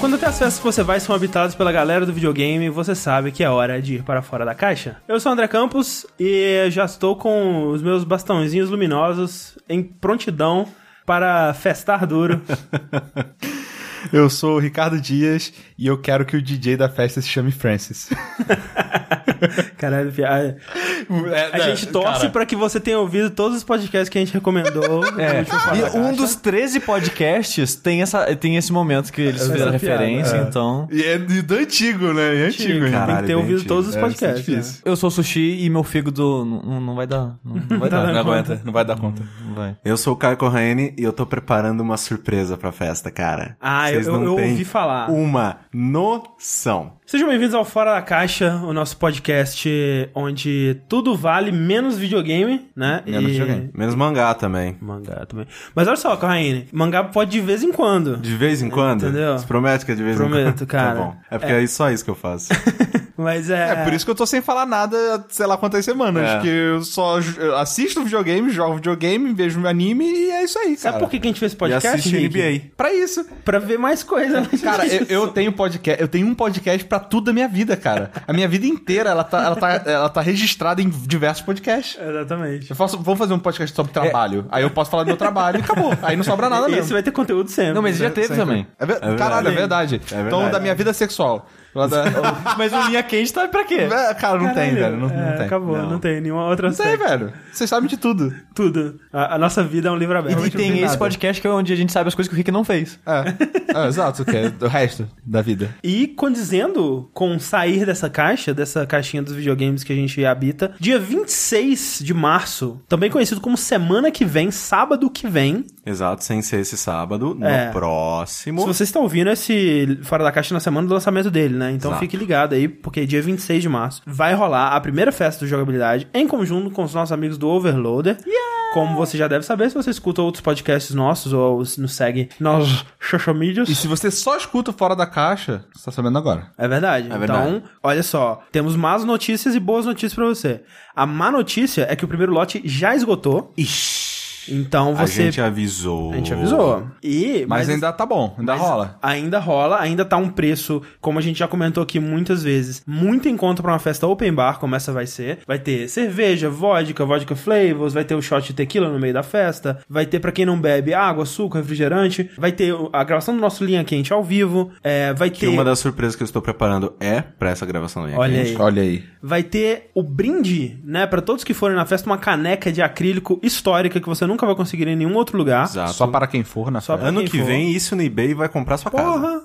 Quando até as festas que você vai são habitadas pela galera do videogame, você sabe que é hora de ir para fora da caixa. Eu sou o André Campos e já estou com os meus bastãozinhos luminosos em prontidão para festar duro. Eu sou o Ricardo Dias e eu quero que o DJ da festa se chame Francis. Caralho, a, a gente torce cara. pra que você tenha ouvido todos os podcasts que a gente recomendou. É, e um dos 13 podcasts tem, essa, tem esse momento que eles fizeram piada, referência, é. então... E é do antigo, né? E antigo, hein? Tem Caralho, que ter ouvido antigo. todos os É, podcasts. isso é difícil. Eu sou sushi e meu fígado não, não- vai dar. Não, não vai dar. dando Não conta. aguenta. Não vai dar conta. Não vai. Eu sou o Caio Corraine e eu tô preparando uma surpresa pra festa, cara. Ah, eu, Vocês eu, eu têm ouvi falar. Uma noção. Sejam bem-vindos ao Fora da Caixa, o nosso podcast onde tudo vale menos videogame, né? Menos E- videogame. Menos mangá também. Mangá também. Mas olha só, Corraine, mangá pode de vez em quando. De vez em quando? Entendeu? Você promete que é de vez em quando? Prometo, cara. Tá bom. É porque é, só isso que eu faço. Mas é. É por isso que eu tô sem falar nada, sei lá quantas semanas. É. Que eu só assisto videogame, jogo videogame, vejo anime e é isso aí, cara. Sabe por que que a gente fez esse e podcast? assiste Rick? NBA. Pra isso. Pra ver mais coisa. né? Cara, eu, eu tenho podcast, eu tenho um podcast pra tudo da minha vida, cara. A minha vida inteira, ela tá, ela tá, ela tá registrada em diversos podcasts. Exatamente. Eu faço, vamos fazer um podcast sobre trabalho. Aí eu posso falar do meu trabalho e acabou. Aí não sobra nada E mesmo. esse vai ter conteúdo sempre. Não, mas já teve também. É ver- verdade. Caralho, é verdade. É verdade. Então, da minha vida sexual. Lá da- Mas o linha quente tá pra quê? É, cara, não tem, Caralho, velho. Não, é, não tem. Acabou, não. Não. tem nenhuma outra Não tem, velho. Vocês sabem de tudo. Tudo. A, a nossa vida é um livro aberto. e tem esse nada. podcast que é onde a gente sabe as coisas que o Rick não fez. É. é exato, que é o resto da vida. E condizendo com sair dessa caixa, dessa caixinha dos videogames que a gente habita, dia 26 de março, também conhecido como semana que vem, sábado que vem. Exato, sem ser esse sábado. No É. próximo. Se você está ouvindo esse Fora da Caixa na semana do lançamento dele, né? Então Exato. fique ligado aí, porque dia 26 de março vai rolar a primeira festa do jogabilidade em conjunto com os nossos amigos do Overloader. Como você já deve saber, se você escuta outros podcasts nossos ou se nos segue nas social medias. E se você só escuta Fora da Caixa, você tá sabendo agora. É verdade. verdade. Então, olha só, temos más notícias e boas notícias pra você. A má notícia é que o primeiro lote já esgotou. Ixi. Então A você gente avisou. A gente avisou. E Mas, ainda tá bom, ainda mas rola. Ainda rola, ainda tá um preço, como a gente já comentou aqui muitas vezes, muito em conta pra uma festa open bar, como essa vai ser. Vai ter cerveja, vodka, vodka flavors, vai ter o shot de tequila no meio da festa, vai ter pra quem não bebe água, açúcar, refrigerante, vai ter a gravação do nosso linha quente ao vivo, é, vai Que ter uma das surpresas que eu estou preparando é pra essa gravação da minha Olha quente. aí. Olha aí. vai ter o brinde, né, Pra todos que forem na festa, uma caneca de acrílico histórica que você nunca vai conseguir em nenhum outro lugar. Exato. Só para quem for na Só pra Ano que for. vem, isso no eBay vai comprar sua casa. Porra!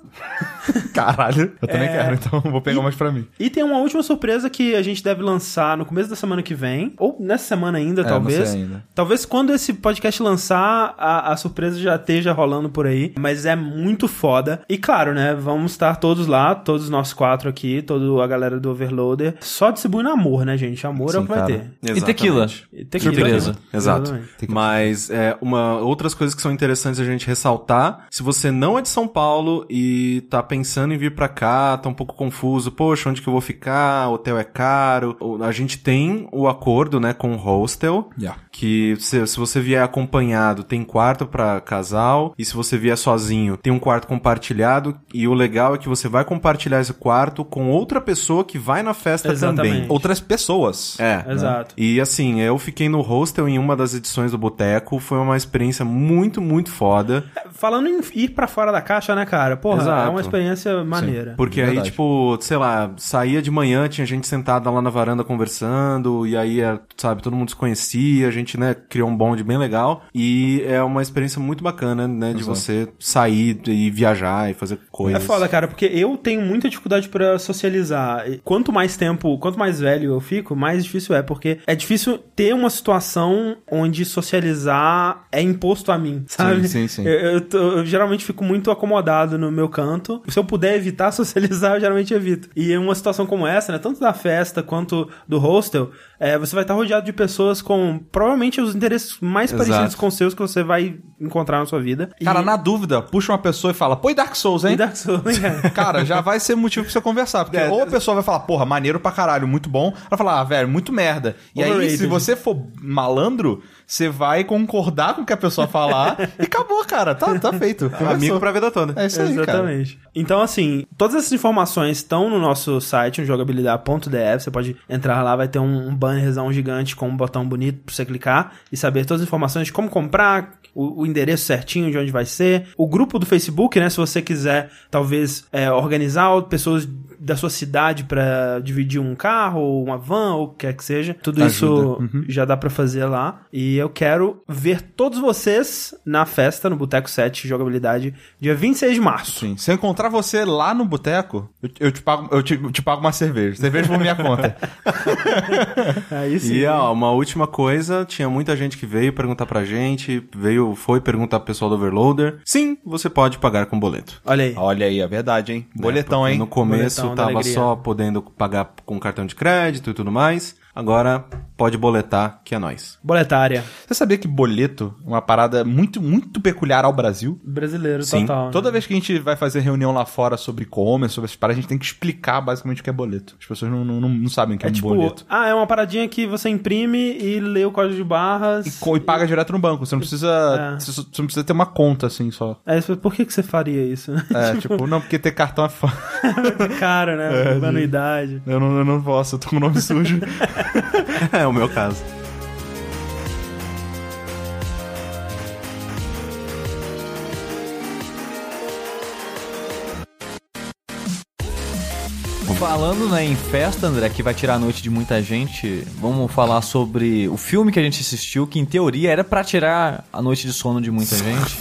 Caralho. Eu também É. quero, então vou pegar mais pra mim. E tem uma última surpresa que a gente deve lançar no começo da semana que vem, ou nessa semana ainda, É, talvez. não sei ainda. Talvez quando esse podcast lançar, a, a surpresa já esteja rolando por aí, mas é muito foda. E claro, né, vamos estar todos lá, todos nós quatro aqui, toda a galera do Overloader, só distribuindo amor, né, gente? Amor é o Sim, que vai cara. ter. E tequila. E tequila, Surpresa. Exato. Exatamente. Mas é, uma, outras coisas que são interessantes a gente ressaltar. Se você não é de São Paulo e tá pensando em vir pra cá, tá um pouco confuso, poxa, onde que eu vou ficar? Hotel é caro. O- A gente tem o acordo, né, com o hostel. Yeah. Que se, se você vier acompanhado, tem quarto pra casal. E se você vier sozinho, tem um quarto compartilhado. E o legal é que você vai compartilhar esse quarto com outra pessoa que vai na festa Exatamente. também. Outras pessoas. É. Exato. E assim, eu fiquei no hostel em uma das edições do Boteco, foi uma experiência muito, muito foda. Falando em ir pra fora da caixa, né, cara? Porra, Exato. é uma experiência maneira. Porque aí, Verdade. tipo, sei lá, saía de manhã, tinha gente sentada lá na varanda conversando, e aí, é, sabe, todo mundo se conhecia, a gente, né, criou um bonde bem legal. E é uma experiência muito bacana, né, de Exato. você sair e viajar e fazer É coisas. foda, cara, porque eu tenho muita dificuldade pra socializar. Quanto mais tempo, quanto mais velho eu fico, mais difícil é, porque é difícil ter uma situação onde socializar é imposto a mim, sabe? sim, sim. Eu, eu tô- eu geralmente fico muito acomodado no meu canto. Se eu puder evitar socializar, eu geralmente evito. E em uma situação como essa, né, tanto da festa quanto do hostel, é, você vai estar rodeado de pessoas com provavelmente os interesses mais Exato. parecidos com os seus que você vai encontrar na sua vida. E- Cara, na dúvida, puxa uma pessoa e fala, põe Dark Souls, hein? e Dark Souls, né, cara? Cara, já vai ser motivo pra você conversar. Porque É, ou a pessoa vai falar, porra, maneiro pra caralho, muito bom. Ela vai falar, ah, velho, muito merda. E aí, Overrated. se você for malandro, você vai concordar com o que a pessoa falar e acabou, cara. Tá, tá feito. Amigo Conversou. pra vida toda. É isso aí, cara. Exatamente. Então, assim, todas essas informações estão no nosso site, no jogabilidade.dev. Você pode entrar lá, vai ter um, um bannerzão gigante com um botão bonito pra você clicar e saber todas as informações de como comprar, o, o endereço certinho de onde vai ser. O grupo do Facebook, né? Se você quiser, talvez, é, organizar pessoas da sua cidade pra dividir um carro, ou uma van, ou o que quer que seja. Tudo isso já dá pra fazer lá. E eu quero ver todos vocês na festa, no Boteco 7 Jogabilidade, dia 26 de março. Sim. Se eu encontrar você lá no boteco, eu, eu te pago, eu te, te pago uma cerveja. Cerveja por minha conta. Aí sim. E ó, uma última coisa, tinha muita gente que veio perguntar pra gente, veio, foi perguntar pro pessoal do Overloader. Sim, você pode pagar com boleto. Olha aí. Olha aí, é verdade, hein? Boletão, Porque hein? No começo Boletão da tava alegria. só podendo pagar com cartão de crédito e tudo mais. Agora pode boletar, que é nóis. Boletária. Você sabia que boleto é uma parada muito, muito peculiar ao Brasil? Brasileiro Sim. total. né? Toda vez que a gente vai fazer reunião lá fora sobre e-commerce, sobre essas paradas, a gente tem que explicar basicamente o que é boleto. As pessoas não, não, não, não sabem o que é, É um tipo, boleto. ah, é uma paradinha que você imprime e lê o código de barras. E, e paga direto no banco. Você não precisa. É. Você, não precisa ter uma conta assim só. Fala, por que, que você faria isso? É, tipo, não, porque ter cartão é foda. Cara, né? É, Anuidade. Eu não, eu não posso, eu tô com o nome sujo. É o meu caso. Falando né, em festa, André, que vai tirar a noite de muita gente, vamos falar sobre o filme que a gente assistiu, que em teoria era pra tirar a noite de sono de muita gente.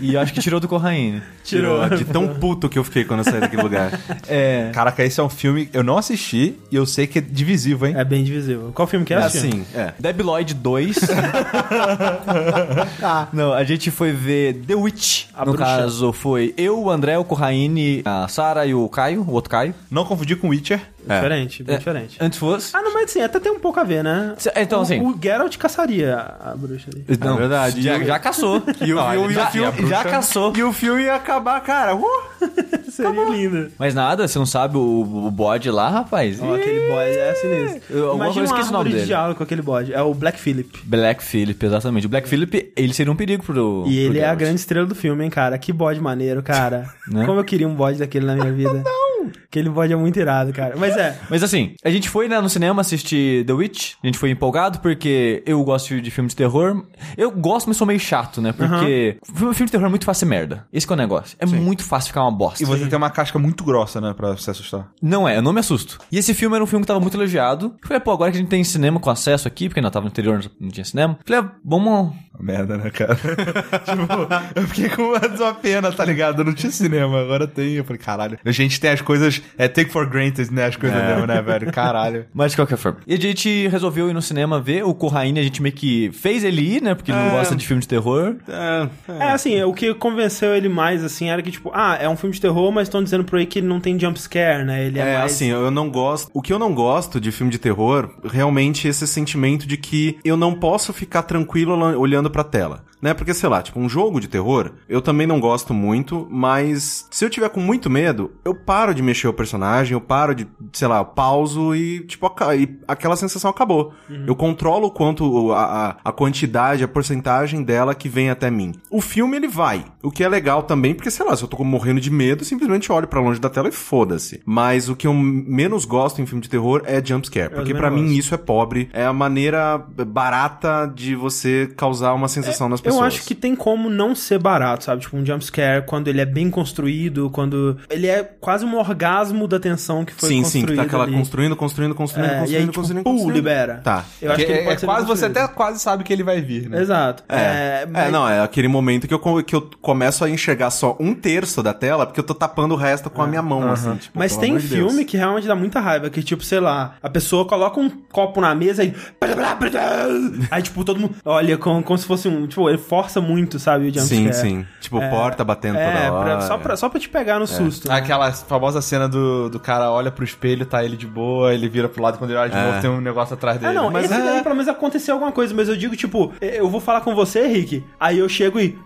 E acho que tirou do Corraine. Tirou. De tão puto que eu fiquei quando eu saí daquele lugar. É. Caraca, esse é um filme que eu não assisti e eu sei que é divisivo, hein? É bem divisível. Qual filme que é? É assim, é. Debiloid 2. Não, a gente foi ver The Witch. A no bruxa. caso, foi eu, o André, o Corraine, a Sara e o Caio, o outro Caio. Não confundir com Witcher. É. Diferente, bem É. diferente. Antes fosse. Ah, não, mas assim, até tem um pouco a ver, né? Cê- então, o, assim- O Geralt caçaria a bruxa ali. Não, verdade. Já, já caçou. E o, Não, e o- ele e o já, filme, já caçou. e o filme ia acabar, cara. Uh! Seria lindo. Mas nada, você não sabe o, o bode lá, rapaz? Ó, aquele bode é sinistro. Eu- Imagina uma esqueci o nome árvore de dele. diálogo com aquele bode. É o Black Phillip. Black Phillip, exatamente. O Black Phillip, ele seria um perigo pro. E ele pro é a Geralt. grande estrela do filme, hein, cara? Que bode maneiro, cara. Né? Como eu queria um bode daquele na minha vida. Não! Aquele bode é muito irado, cara. Mas é, Mas assim, a gente foi né, no cinema assistir The Witch. A gente foi empolgado porque eu gosto de filme de terror. Eu gosto, mas sou meio chato, né? Porque filme filme de terror é muito fácil ser merda. Esse que é o negócio. É muito fácil ficar uma bosta. E você tem uma casca muito grossa, né, pra se assustar. Não é, eu não me assusto. E esse filme era um filme que tava muito elogiado. Eu falei, pô, agora que a gente tem cinema com acesso aqui, porque ainda tava no interior, não tinha cinema. Falei, ah, vamos. Merda, né, cara? tipo, eu fiquei com uma pena, tá ligado? Eu não tinha cinema, agora tem. Eu falei, caralho. A gente tem as coisas. É take for granted, né? As coisas mesmo, né, velho? Caralho. Mas de qualquer forma. E a gente resolveu ir no cinema ver o Corraine, a gente meio que fez ele ir, né? Porque ele não É. gosta de filme de terror. É, é assim, o que convenceu ele mais, assim, era que, tipo, ah, é um filme de terror, mas estão dizendo por aí que ele não tem jump scare, né? Ele é, É, mais... assim, eu não gosto. O que eu não gosto de filme de terror, realmente esse sentimento de que eu não posso ficar tranquilo olha- olhando pra tela. Né? Porque, sei lá, tipo, um jogo de terror, eu também não gosto muito, mas se eu tiver com muito medo, eu paro de mexer o personagem, eu paro de, sei lá, eu pauso e, tipo, e aquela sensação acabou. Eu controlo o quanto, a, a, quantidade, a porcentagem dela que vem até mim. O filme, ele vai. O que é legal também, porque, sei lá, se eu tô morrendo de medo, simplesmente olho pra longe da tela e foda-se. Mas o que eu menos gosto em filme de terror é jumpscare. Porque também pra não mim isso é pobre. É a maneira barata de você causar uma sensação nas pessoas. Eu acho que tem como não ser barato, sabe? Tipo, um jumpscare, quando ele é bem construído, quando ele é quase um orgasmo da tensão que foi Sim, sim, construído que tá aquela ali. construindo, construindo, construindo, É, construindo, e aí, tipo, construindo, pum, construindo. libera. Tá. Eu acho Que que ele é, pode é ser quase você até quase sabe que ele vai vir, né? Exato. É, é, mas- não, é aquele momento que eu, que eu começo a enxergar só um terço da tela, porque eu tô tapando o resto com a minha mão, assim. Tipo, Mas tem de Deus. filme que realmente dá muita raiva, que tipo, sei lá, a pessoa coloca um copo na mesa e... Aí, tipo, todo mundo olha como, como se fosse um... Tipo, ele força muito, sabe, o Sim, jumpscare. sim. Tipo, porta batendo É, toda pra- hora. só, pra, só pra te pegar no susto. né? Aquela famosa cena do, do cara olha pro espelho, tá ele de boa, ele vira pro lado, quando ele olha de É. novo tem um negócio atrás dele. Ah, não, Mas esse é- daí pelo menos aconteceu alguma coisa, mas eu digo, tipo, eu vou falar com você, Rick, aí eu chego e.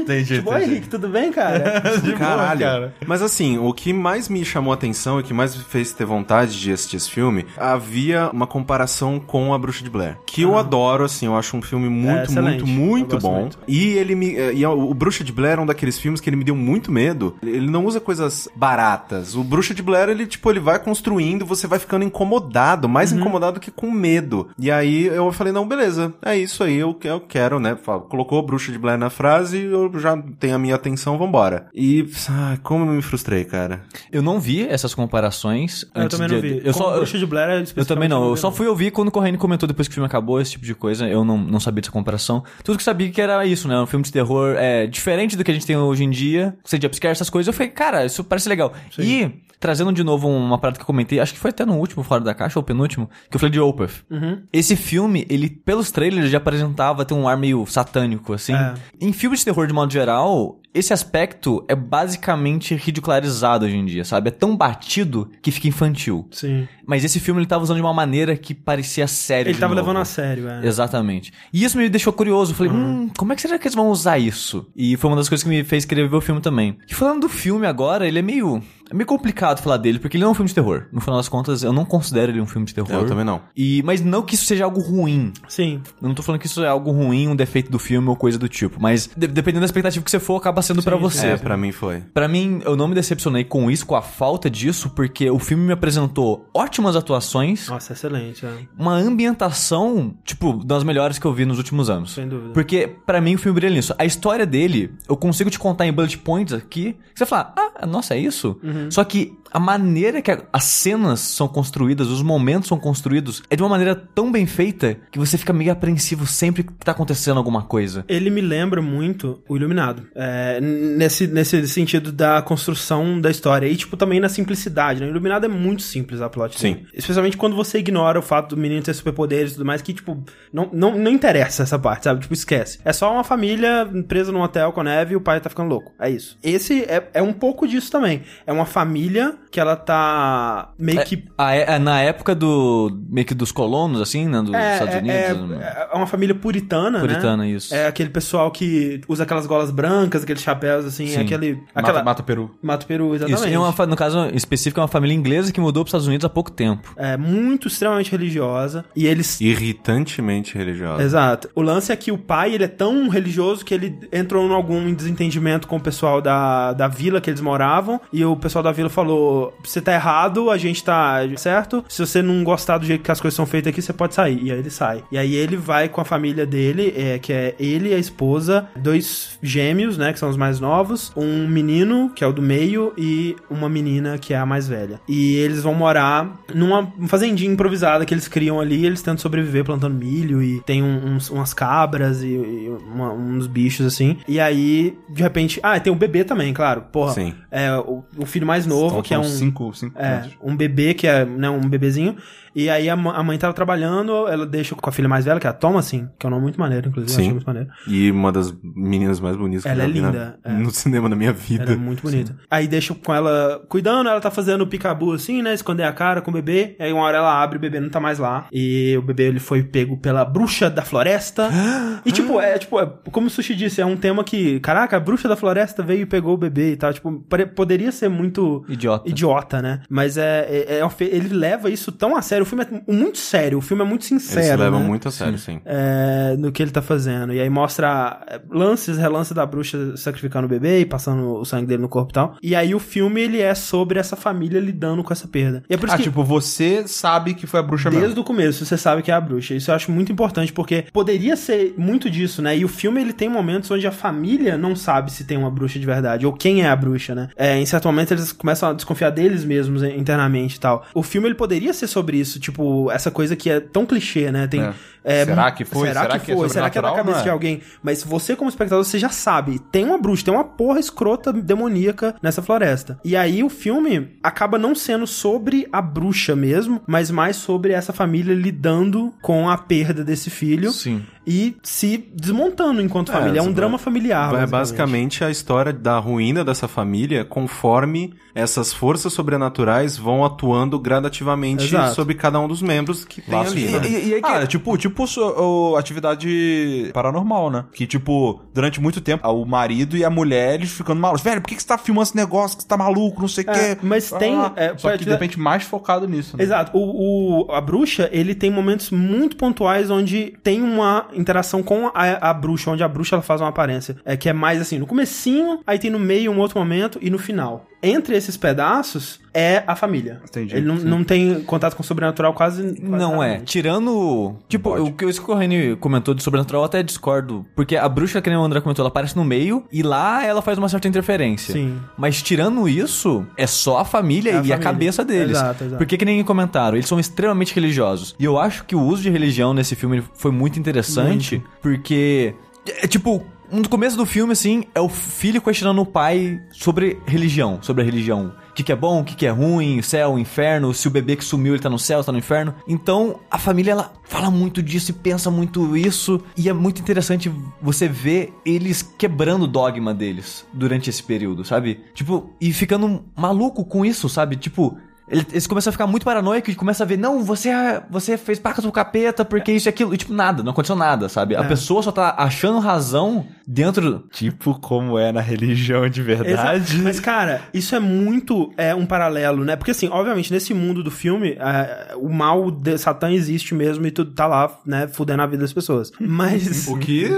Entendi, Tipo, oi, entendi. Rick, tudo bem, cara? de boa, Caralho. cara. Mas assim, o que mais me chamou a atenção e que mais me fez ter vontade de assistir esse filme, havia uma comparação com A Bruxa de Blair. Que eu adoro, assim, eu acho um filme muito, É excelente. muito, muito Eu bom. muito. E ele me. E o o Bruxa de Blair é um daqueles filmes que ele me deu muito medo. Ele não usa coisas baratas. O Bruxa de Blair, ele, tipo, ele vai construindo, você vai ficando incomodado, mais Uhum. incomodado que com medo. E aí eu falei, não, beleza, é isso aí, eu, eu quero, né? Fala, Colocou o Bruxa de Blair na frase, eu já tenho a minha atenção, vambora. E, ai, como eu me frustrei, cara. Eu não vi essas comparações. eu antes também não de- vi. Eu só, Bruxa de Blair, Eu especificamente, também não, eu só fui ouvir quando o Corrêne comentou depois que o filme acabou, esse tipo de coisa. Eu não, não sabia dessa comparação. Tudo que sabia que era isso, né? Um filme de terror é diferente do que a gente tem hoje em dia. Você jumpscare, essas coisas. Eu falei, cara, isso parece legal. E, trazendo de novo uma parada que eu comentei, acho que foi até no último Fora da Caixa, ou penúltimo, que eu falei de Opeth. Esse filme, ele, pelos trailers, já apresentava ter um ar meio satânico, assim. É. Em filmes de terror, de modo geral, esse aspecto é basicamente ridicularizado hoje em dia, sabe? É tão batido que fica infantil. Sim. Mas esse filme ele tava usando de uma maneira que parecia sério. Ele tava novo. levando a sério, é. Exatamente. E isso me deixou curioso. Eu falei, Uhum. hum, como é que será que eles vão usar isso? E foi uma das coisas que me fez querer ver o filme também. E falando do filme agora, ele é meio. É meio complicado falar dele, porque ele não é um filme de terror. No final das contas, eu não considero ele um filme de terror. Eu também não. E, mas não que isso seja algo ruim. Sim. Eu não tô falando que isso é algo ruim, um defeito do filme ou coisa do tipo. Mas de- dependendo da expectativa que você for, acaba sendo pra você. É, pra mim foi. Pra mim, eu não me decepcionei com isso, com a falta disso, porque o filme me apresentou ótimas atuações, Nossa, excelente, é. uma ambientação, tipo, das melhores que eu vi nos últimos anos. Sem dúvida. Porque, pra mim, o filme brilha nisso. A história dele, eu consigo te contar em bullet points aqui, que você fala, ah, nossa, é isso? Uhum. Só que a maneira que a- as cenas são construídas, os momentos são construídos, é de uma maneira tão bem feita que você fica meio apreensivo sempre que tá acontecendo alguma coisa. Ele me lembra muito o Iluminado. É, nesse, nesse sentido da construção da história. E, tipo, também na simplicidade, né? O Iluminado é muito simples a plot. Sim. dele. Especialmente quando você ignora o fato do menino ter superpoderes e tudo mais, que, tipo, não, não, não interessa essa parte, sabe? Tipo, esquece. É só uma família presa num hotel com a neve e o pai tá ficando louco. É isso. Esse é, é um pouco disso também. É uma família que ela tá meio que Ah, é- é na época do. meio que dos colonos, assim, né? Dos É, Estados é, Unidos. é, é uma família puritana, Puritana, né? isso. É aquele pessoal que usa aquelas golas brancas, aqueles chapéus, assim, Sim. aquele... Aquela... Mata, mata peru. Mato Peru, exatamente. Isso, e é uma, no caso específico, é uma família inglesa que mudou para os Estados Unidos há pouco tempo. É muito, extremamente religiosa. E eles... Irritantemente religiosa. Exato. O lance é que o pai, ele é tão religioso que ele entrou em algum desentendimento com o pessoal da, da vila que eles moravam. E o pessoal da vila falou: você tá errado, a gente tá certo. Se você não gostar do jeito que as coisas são feitas aqui, você pode sair. E aí ele sai. E aí ele vai com a família dele, é, que é ele, a esposa, dois gêmeos, né, que são os mais novos, um menino, que é o do meio, e uma menina, que é a mais velha. E eles vão morar numa fazendinha improvisada que eles criam ali, eles tentam sobreviver plantando milho e tem um- uns, umas cabras e, e uma- uns bichos assim. E aí, de repente, ah, tem o bebê também, claro. Porra, Sim. é o, o filho mais novo, Então, que é um cinco, cinco é, um bebê que é, né, um bebezinho. E aí a, a mãe tava trabalhando, ela deixa com a filha mais velha, que é a Thomasin, que é um nome muito maneiro, inclusive, eu Sim. achei muito maneiro. E uma das meninas mais bonitas Ela que eu é vi na- linda, é. no cinema da minha vida. Ela é muito bonita. Aí deixa com ela cuidando, ela tá fazendo o picabu assim, né? Esconder a cara com o bebê. Aí uma hora ela abre, o bebê não tá mais lá. E o bebê ele foi pego pela bruxa da floresta. e tipo, é tipo, é, como o Sushi disse, é um tema que, caraca, a bruxa da floresta veio e pegou o bebê e tal. Tipo, poderia ser muito Idiota. idiota, né? Mas é, é- é ele leva isso tão a sério. O filme é muito sério, o filme é muito sincero. se levam né? muito a sério, sim. é, no que ele tá fazendo. E aí mostra é, lances, relance da bruxa sacrificando o bebê e passando o sangue dele no corpo e tal. E aí o filme, ele é sobre essa família lidando com essa perda. E é por isso Ah, que... tipo, você sabe que foi a bruxa Desde mesmo. o começo, você sabe que é a bruxa. Isso eu acho muito importante, porque poderia ser muito disso, né? E o filme, ele tem momentos onde a família não sabe se tem uma bruxa de verdade, ou quem é a bruxa, né? É, em certo momento, eles começam a desconfiar deles mesmos eh, internamente e tal. O filme, ele poderia ser sobre isso, tipo, essa coisa que é tão clichê, né? Tem... É. é, Será que foi? Será, Será que, que é foi? será que é da cabeça não é? de alguém? Mas você, como espectador, você já sabe. Tem uma bruxa, tem uma porra escrota demoníaca nessa floresta. E aí o filme acaba não sendo sobre a bruxa mesmo, mas mais sobre essa família lidando com a perda desse filho. Sim. E se desmontando enquanto É, família. É um drama familiar. É basicamente a história da ruína dessa família conforme essas forças sobrenaturais vão atuando gradativamente Exato. sobre cada um dos membros que tem Laços ali. né? E- e- e aí que- Ah, é tipo, tipo o- atividade paranormal, né? Que, tipo, durante muito tempo, o marido e a mulher, eles ficando malucos. Velho, por que, que você tá filmando esse negócio? Que você tá maluco, não sei o É, quê. mas tem, Ah, é, só que, pode- de repente, mais focado nisso, né? Exato. O, o- a bruxa, ele tem momentos muito pontuais onde tem uma interação com a, a bruxa, onde a bruxa ela faz uma aparência. É que é mais assim, no comecinho, aí tem no meio um outro momento e no final. Entre esses pedaços é a família. Entendi, Ele não, sim. não tem contato com o sobrenatural quase. quase Não é. Tirando. Tipo, Pode. o que o Corrêne comentou de sobrenatural, eu até discordo. Porque a bruxa, que nem o André comentou, ela aparece no meio e lá ela faz uma certa interferência. Sim. Mas tirando isso, é só a família É a e a família. cabeça deles. Exato, exato. Porque que nem comentaram, eles são extremamente religiosos. E eu acho que o uso de religião nesse filme foi muito interessante, porque. É tipo. No começo do filme, assim, é o filho questionando o pai sobre religião, sobre a religião. O que, que é bom, o que, que é ruim, céu, inferno, se o bebê que sumiu ele tá no céu, tá no inferno. Então, a família, ela fala muito disso e pensa muito isso. E é muito interessante você ver eles quebrando o dogma deles durante esse período, sabe? Tipo, e ficando maluco com isso, sabe? Tipo, ele- eles começam a ficar muito paranoicos e começam a ver, não, você, é- você fez pacto com o capeta porque isso e aquilo. E tipo, nada, não aconteceu nada, sabe? A É. pessoa só tá achando razão dentro. Tipo como é na religião de verdade. Exato. Mas, cara, isso é muito é, um paralelo, né? Porque, assim, obviamente, nesse mundo do filme, é, o mal de Satã existe mesmo e tudo tá lá, né, fudendo a vida das pessoas. Mas. O que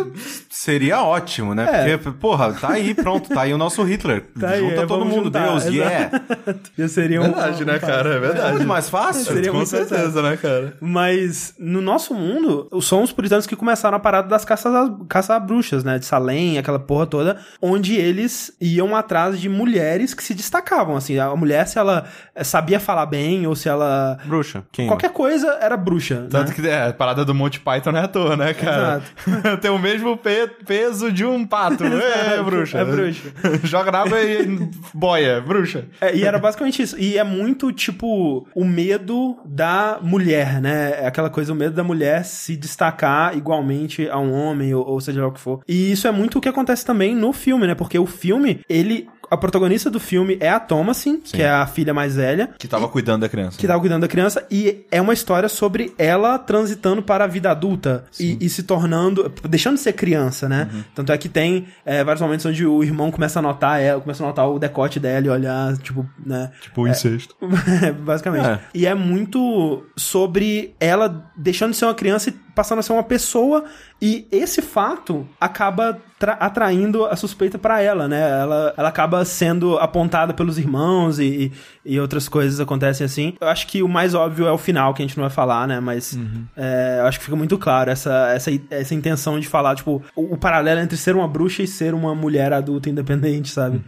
seria ótimo, né? É. Porque, porra, tá aí, pronto, tá aí o nosso Hitler. Tá aí, Junta é, todo mundo, juntar, Deus, exato. yeah. Seria um. Verdade, né, cara? É É verdade. muito mais fácil. Seria Com muito certeza, né, cara? Mas no nosso mundo, são os puritanos que começaram a parada das caças a, caça a bruxas, né? De Salem, aquela porra toda, onde eles iam atrás de mulheres que se destacavam. Assim, a mulher, se ela eh, sabia falar bem ou se ela. Bruxa, quem? Qualquer coisa era bruxa. Tanto né? que é, a parada do Monty Python não é à toa, né, cara? Tem o mesmo pe- peso de um pato. É, bruxa. É bruxa. Joga na água e boia, bruxa. É, e era basicamente isso. E é muito, tipo, o medo da mulher, né? É aquela coisa, o medo da mulher se destacar igualmente a um homem, ou, ou seja lá o que for. E isso é muito o que acontece também no filme, né? Porque o filme, ele. A protagonista do filme é a Thomasin, que é a filha mais velha. Que tava cuidando da criança. Que tava cuidando da criança, e é uma história sobre ela transitando para a vida adulta e, e se tornando. deixando de ser criança, né? Tanto é que tem é, vários momentos onde o irmão começa a notar ela, começa a notar o decote dela e olhar, tipo, né? Tipo o incesto. Basicamente. É. E é muito sobre ela deixando de ser uma criança e passando a ser uma pessoa. E esse fato acaba tra- atraindo a suspeita pra ela, né? Ela, ela acaba sendo apontada pelos irmãos e, e outras coisas acontecem assim. Eu acho que o mais óbvio é o final, que a gente não vai falar, né? Mas é, eu acho que fica muito claro essa, essa, essa intenção de falar, tipo, o, o paralelo entre ser uma bruxa e ser uma mulher adulta independente, sabe?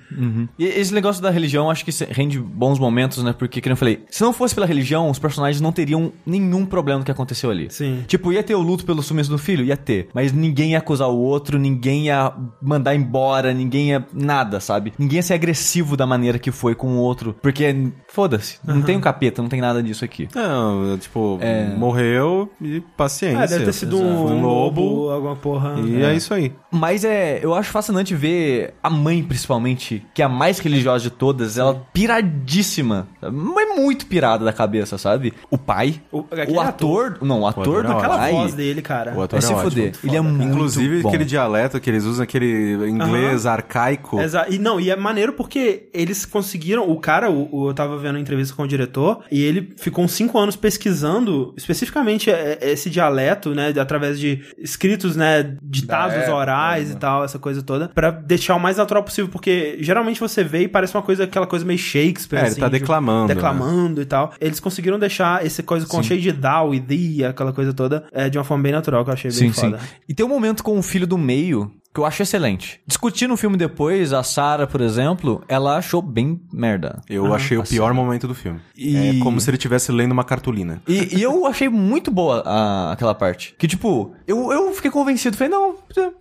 E esse negócio da religião, acho que rende bons momentos, né? Porque, como eu falei, se não fosse pela religião, os personagens não teriam nenhum problema no que aconteceu ali. Sim. Tipo, ia ter o luto pelo sumiço do filho? Ia ter. Mas ninguém ia acusar o outro, ninguém ia mandar embora, ninguém ia. nada, sabe? Ninguém ia ser agressivo da maneira que foi com o outro. Porque, foda-se, não tem um capeta, não tem nada disso aqui. Não, tipo, morreu e paciência. É, deve ter sido Foi um, lobo, alguma porra. E é. isso aí. Mas é, eu acho fascinante ver a mãe, principalmente, que é a mais religiosa de todas, ela piradíssima. Mas muito pirada da cabeça, sabe? O pai, O- o, aquele ator, não, o ator ator é do pai. Voz dele, cara. O ator Vai é se ótimo. fuder. Ele é muito Inclusive, bom. aquele dialeto que eles usam, aquele inglês arcaico. Exato. E não, e é maneiro porque eles conseguiram. O cara, o, o- eu tava vendo a entrevista com o diretor, e ele ficou uns cinco anos pesquisando especificamente é, é, esse dialeto, né? Através de escritos, né? Ditados orais né? e tal, essa coisa toda, pra deixar o mais natural possível, porque geralmente você vê e parece uma coisa, aquela coisa meio Shakespeare. É, ele assim, tá de- declamando, né? Declamando e tal. Eles conseguiram deixar esse coisa com cheio de thou e thee, aquela coisa toda, é, de uma forma bem natural, que eu achei bem Sim, sim. foda. E tem um momento com o filho do meio, que eu acho excelente. Discutindo o filme depois, a Sarah, por exemplo, ela achou bem merda. Eu achei o pior momento do filme. E- É como se ele estivesse lendo uma cartolina. E, e eu achei muito boa a- aquela parte. Que, tipo, eu, eu fiquei convencido. Falei, não,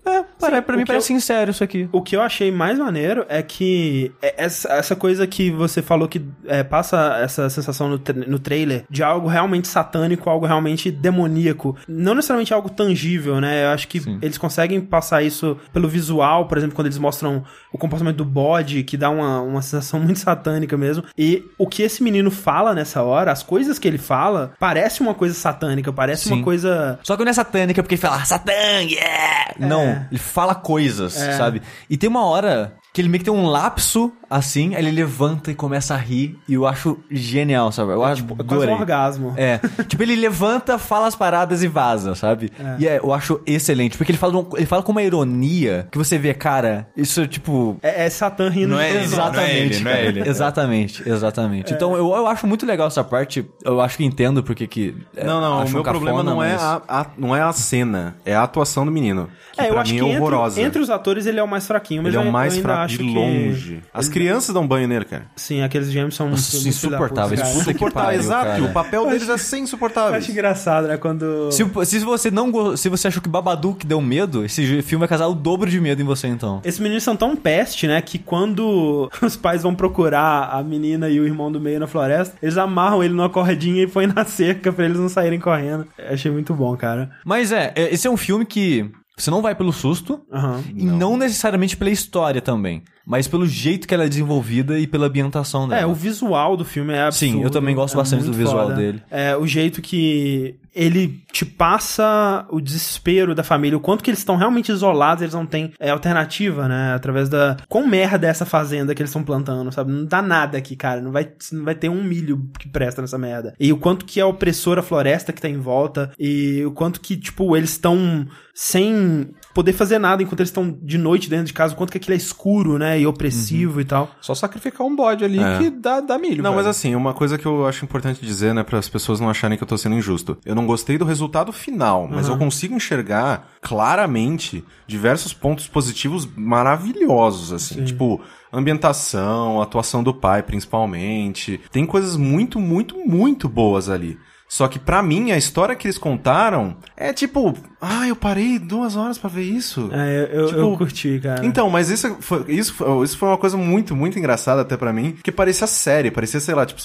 é, para, pra o mim que parece eu- sincero isso aqui. O que eu achei mais maneiro é que é- essa, essa coisa que você falou que é, passa essa sensação no, no trailer de algo realmente satânico, algo realmente demoníaco. Não necessariamente algo tangível, né? Eu acho que eles conseguem passar isso pelo visual, por exemplo, quando eles mostram o comportamento do bode, que dá uma, uma sensação muito satânica mesmo. E o que esse menino fala nessa hora, as coisas que ele fala, parece uma coisa satânica, parece Sim. uma coisa. Só que não é satânica porque ele fala Satã, yeah! Não, ele fala coisas, sabe? E tem uma hora que ele meio que tem um lapso assim, aí ele levanta e começa a rir, e eu acho genial, sabe? Eu acho É quase adorei. um orgasmo. É, tipo, ele levanta, fala as paradas e vaza, sabe? E é, eu acho excelente, porque ele fala, um- ele fala com uma ironia que você vê, cara, isso é tipo. É, é Satã rindo Não é ele, tesão. não é ele, não é ele. Exatamente, exatamente. É. Então eu, eu acho muito legal essa parte. Eu acho que entendo porque que. é, Não, não, o meu problema cafona, não, é mas- a, a- não é a cena, é a atuação do menino. Que É, eu pra acho mim que é entre, horrorosa. entre os atores ele é o mais fraquinho, mas Ele é o mais fraco de que... longe. As crianças dão banho nele, cara. Sim, aqueles gêmeos são Nossa, muito insuportáveis. puta, que pariu, exato. cara. O papel deles é ser Eu insuportável. acho engraçado, né? Quando. Se, se você não se você achou que Babadook deu medo, esse filme vai causar o dobro de medo em você então. Esses meninos são tão peste, né? Que quando os pais vão procurar a menina e o irmão do meio na floresta, eles amarram ele numa cordinha e põem na cerca pra eles não saírem correndo. Eu achei muito bom, cara. Mas é, é- esse é um filme que você não vai pelo susto Aham. e não necessariamente pela história também, mas pelo jeito que ela é desenvolvida e pela ambientação dela. É, o visual do filme é absurdo. Sim, eu também gosto é bastante do visual foda. dele. É, o jeito que ele te passa o desespero da família, o quanto que eles estão realmente isolados, eles não têm é, alternativa, né? Através da... Quão merda é essa fazenda que eles estão plantando, sabe? Não dá nada aqui, cara. Não vai, não vai ter um milho que presta nessa merda. E o quanto que é opressora a floresta que tá em volta, e o quanto que, tipo, eles estão sem poder fazer nada enquanto eles estão de noite dentro de casa, o quanto que aquilo é escuro, né? E opressivo e tal. Só sacrificar um bode ali É. que dá, dá milho. Não, mas velho. assim, uma coisa que eu acho importante dizer, né, para as pessoas não acharem que eu tô sendo injusto. Eu não gostei do resultado final, mas eu consigo enxergar claramente diversos pontos positivos maravilhosos, assim, tipo ambientação, atuação do pai, principalmente. Tem coisas muito, muito, muito boas ali. Só que pra mim a história que eles contaram é tipo, ah, eu parei duas horas pra ver isso. É, eu, Tipo, eu curti, cara. Então, mas isso foi, isso, isso foi uma coisa muito, muito engraçada até pra mim, que parecia série, parecia, sei lá, tipo,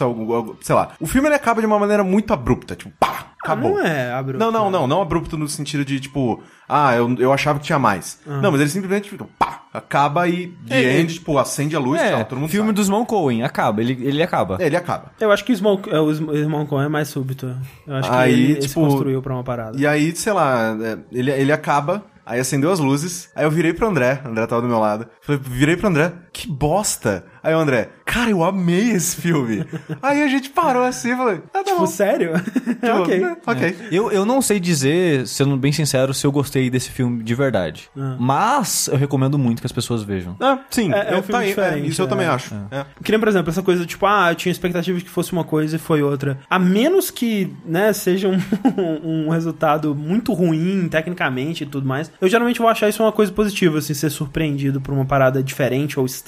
sei lá. O filme ele acaba de uma maneira muito abrupta, tipo, pá, Ah, acabou. não é, Abro. Não, não, não, não abrupto no sentido de, tipo, ah, eu, eu achava que tinha mais. Não, mas ele simplesmente, tipo, pá, acaba e the É, end, tipo, acende a luz, É, tchau, todo mundo filme sabe. dos Mão Coen, acaba, ele, ele acaba. É, ele acaba. Eu acho que o Smoke, é, o Sm- o irmão Coen é mais súbito. Eu acho Aí, que ele, ele se tipo, construiu pra uma parada. E aí, sei lá, é, ele, ele acaba, aí acendeu as luzes, aí eu virei pro André, André tava do meu lado, falei, virei pro André, que bosta! Aí o André, cara, eu amei esse filme. aí a gente parou assim e falei, ah, tá Tipo, bom. sério? Tipo, ok. né, ok. Eu, eu não sei dizer, sendo bem sincero, se eu gostei desse filme de verdade. Mas eu recomendo muito que as pessoas vejam. Ah, sim, É- é um filme tá diferente, isso eu é. também acho. É. Que nem, por exemplo, essa coisa, tipo, ah, eu tinha expectativa de que fosse uma coisa e foi outra. A menos que, né, seja um, um resultado muito ruim, tecnicamente e tudo mais, eu geralmente vou achar isso uma coisa positiva, assim, ser surpreendido por uma parada diferente ou estranha.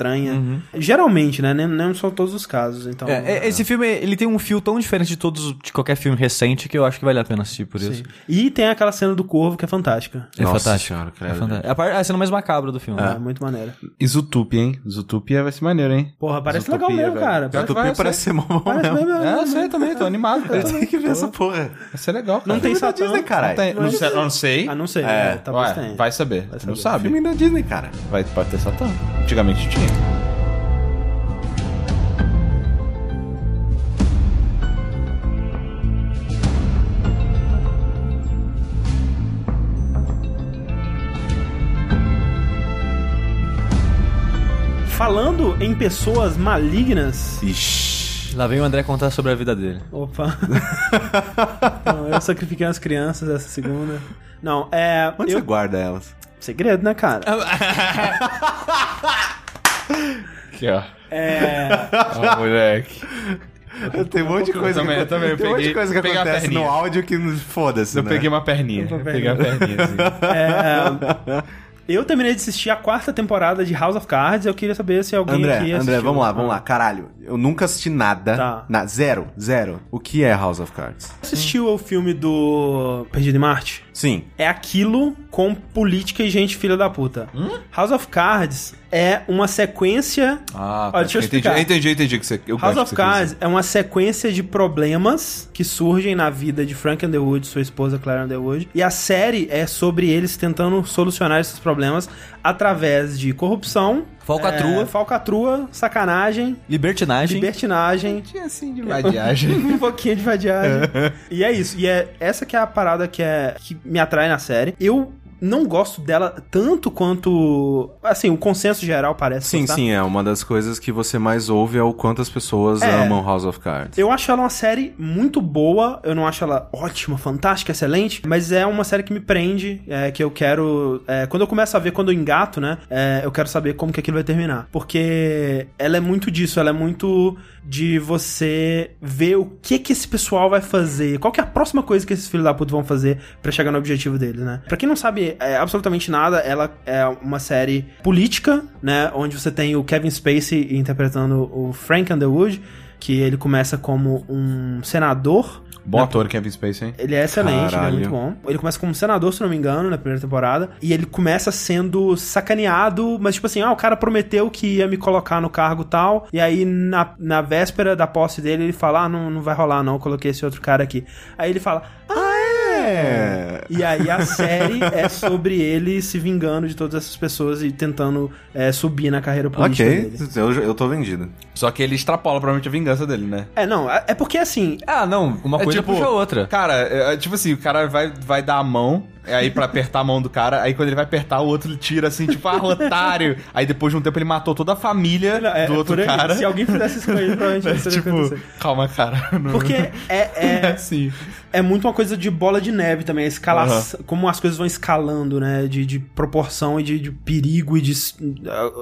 Geralmente, né, nem, nem são todos os casos, então... É, é, esse filme, ele tem um fio tão diferente de todos, de qualquer filme recente, que eu acho que vale a pena assistir por isso. Sim. E tem aquela cena do corvo que é fantástica. É Nossa fantástico. senhora, é credo. fantástico. É a, cena mais macabra do filme. É, muito maneira. E Zootopia, hein? Zootopia vai ser maneiro, hein? Porra, parece Zootopia, legal mesmo, velho. cara. Que Parece, vai, Parece ser mó bom mesmo. mesmo. É, eu sei também, tô animado, cara. Tem que ver essa porra. Vai ser legal, cara. Não tem Satã. Disney, caralho. Tem- não, sei, não sei. Ah, não sei. É, É, talvez Ué, tenha. vai saber. Vai Não sabe? Filme da Disney, cara. Vai, pode ter Satã. Antigamente tinha. Falando em pessoas malignas. Ixi. Lá vem o André contar sobre a vida dele. Opa. Não, eu sacrifiquei umas crianças essa segunda. Não, é. Onde eu- você guarda elas? Segredo, né, cara? Aqui, ó. É. Ó, moleque. Tem um monte de coisa também- que, eu também tem um monte de coisa que acontece no áudio que nos- foda-se, Eu né? peguei uma perninha. Eu peguei uma perninha, assim. é Eu terminei de assistir a quarta temporada de House of Cards. Eu queria saber se alguém André, aqui André, assistiu. vamos lá, vamos lá. Caralho, eu nunca assisti nada. Tá. Na, zero, zero. O que é House of Cards? Assistiu o filme do Perdido em Marte? Sim. É aquilo com política e gente filha da puta. House of Cards é uma sequência. Ah, Olha, deixa eu entendi, explicar. entendi, entendi que você. Eu House of que você quis Cards é uma sequência de problemas que surgem na vida de Frank Underwood, sua esposa Claire Underwood. E a série é sobre eles tentando solucionar esses problemas através de corrupção, Falcatrua. é, falcatrua, sacanagem, Libertinagem. libertinagem. dizer. assim de vadiagem. um pouquinho de vadiagem. e é isso. E é essa que é a parada que, é, que me atrai na série. Eu não gosto dela tanto quanto. Assim, o consenso geral parece. Sim, gostar. sim, é. Uma das coisas que você mais ouve é o quanto as pessoas É. amam House of Cards. Eu acho ela uma série muito boa, eu não acho ela ótima, fantástica, excelente, mas é uma série que me prende, é, que eu quero... é, quando eu começo a ver, quando eu engato, né, é, eu quero saber como que aquilo vai terminar. Porque ela é muito disso, ela é muito de você ver o que que esse pessoal vai fazer, qual que é a próxima coisa que esses filhos da puta vão fazer pra chegar no objetivo deles, né. Pra quem não sabe é, absolutamente nada, ela é uma série política, né, onde você tem o Kevin Spacey interpretando o Frank Underwood, que ele começa como um senador. Bom ator, Kevin Spacey, hein? Ele é excelente, ele é muito bom. Ele começa como senador, se não me engano, na primeira temporada. E ele começa sendo sacaneado, mas tipo assim, ah, o cara prometeu que ia me colocar no cargo tal. E aí, na, na véspera da posse dele, ele fala: ah, não, não vai rolar não, eu coloquei esse outro cara aqui. Aí ele fala: ah, é. E aí a série é sobre ele se vingando de todas essas pessoas e tentando é, subir na carreira política Ok, dele. eu, eu tô vendido. Só que ele extrapola provavelmente a vingança dele, né? É, não, é é porque assim, Ah, não. Uma É coisa tipo, puxa a outra. Cara, é, é tipo assim, o cara vai, vai dar a mão, é aí pra apertar a mão do cara, aí quando ele vai apertar, o outro ele tira assim, tipo, ah, otário. Aí depois de um tempo ele matou toda a família é, do outro aí, cara. se alguém fizesse isso com ele, provavelmente É, tipo, acontecer. calma, cara. Não... Porque é, é é, assim. é muito uma coisa de bola de neve também, a escala, como as coisas vão escalando, né? De, de proporção e de, de perigo e de.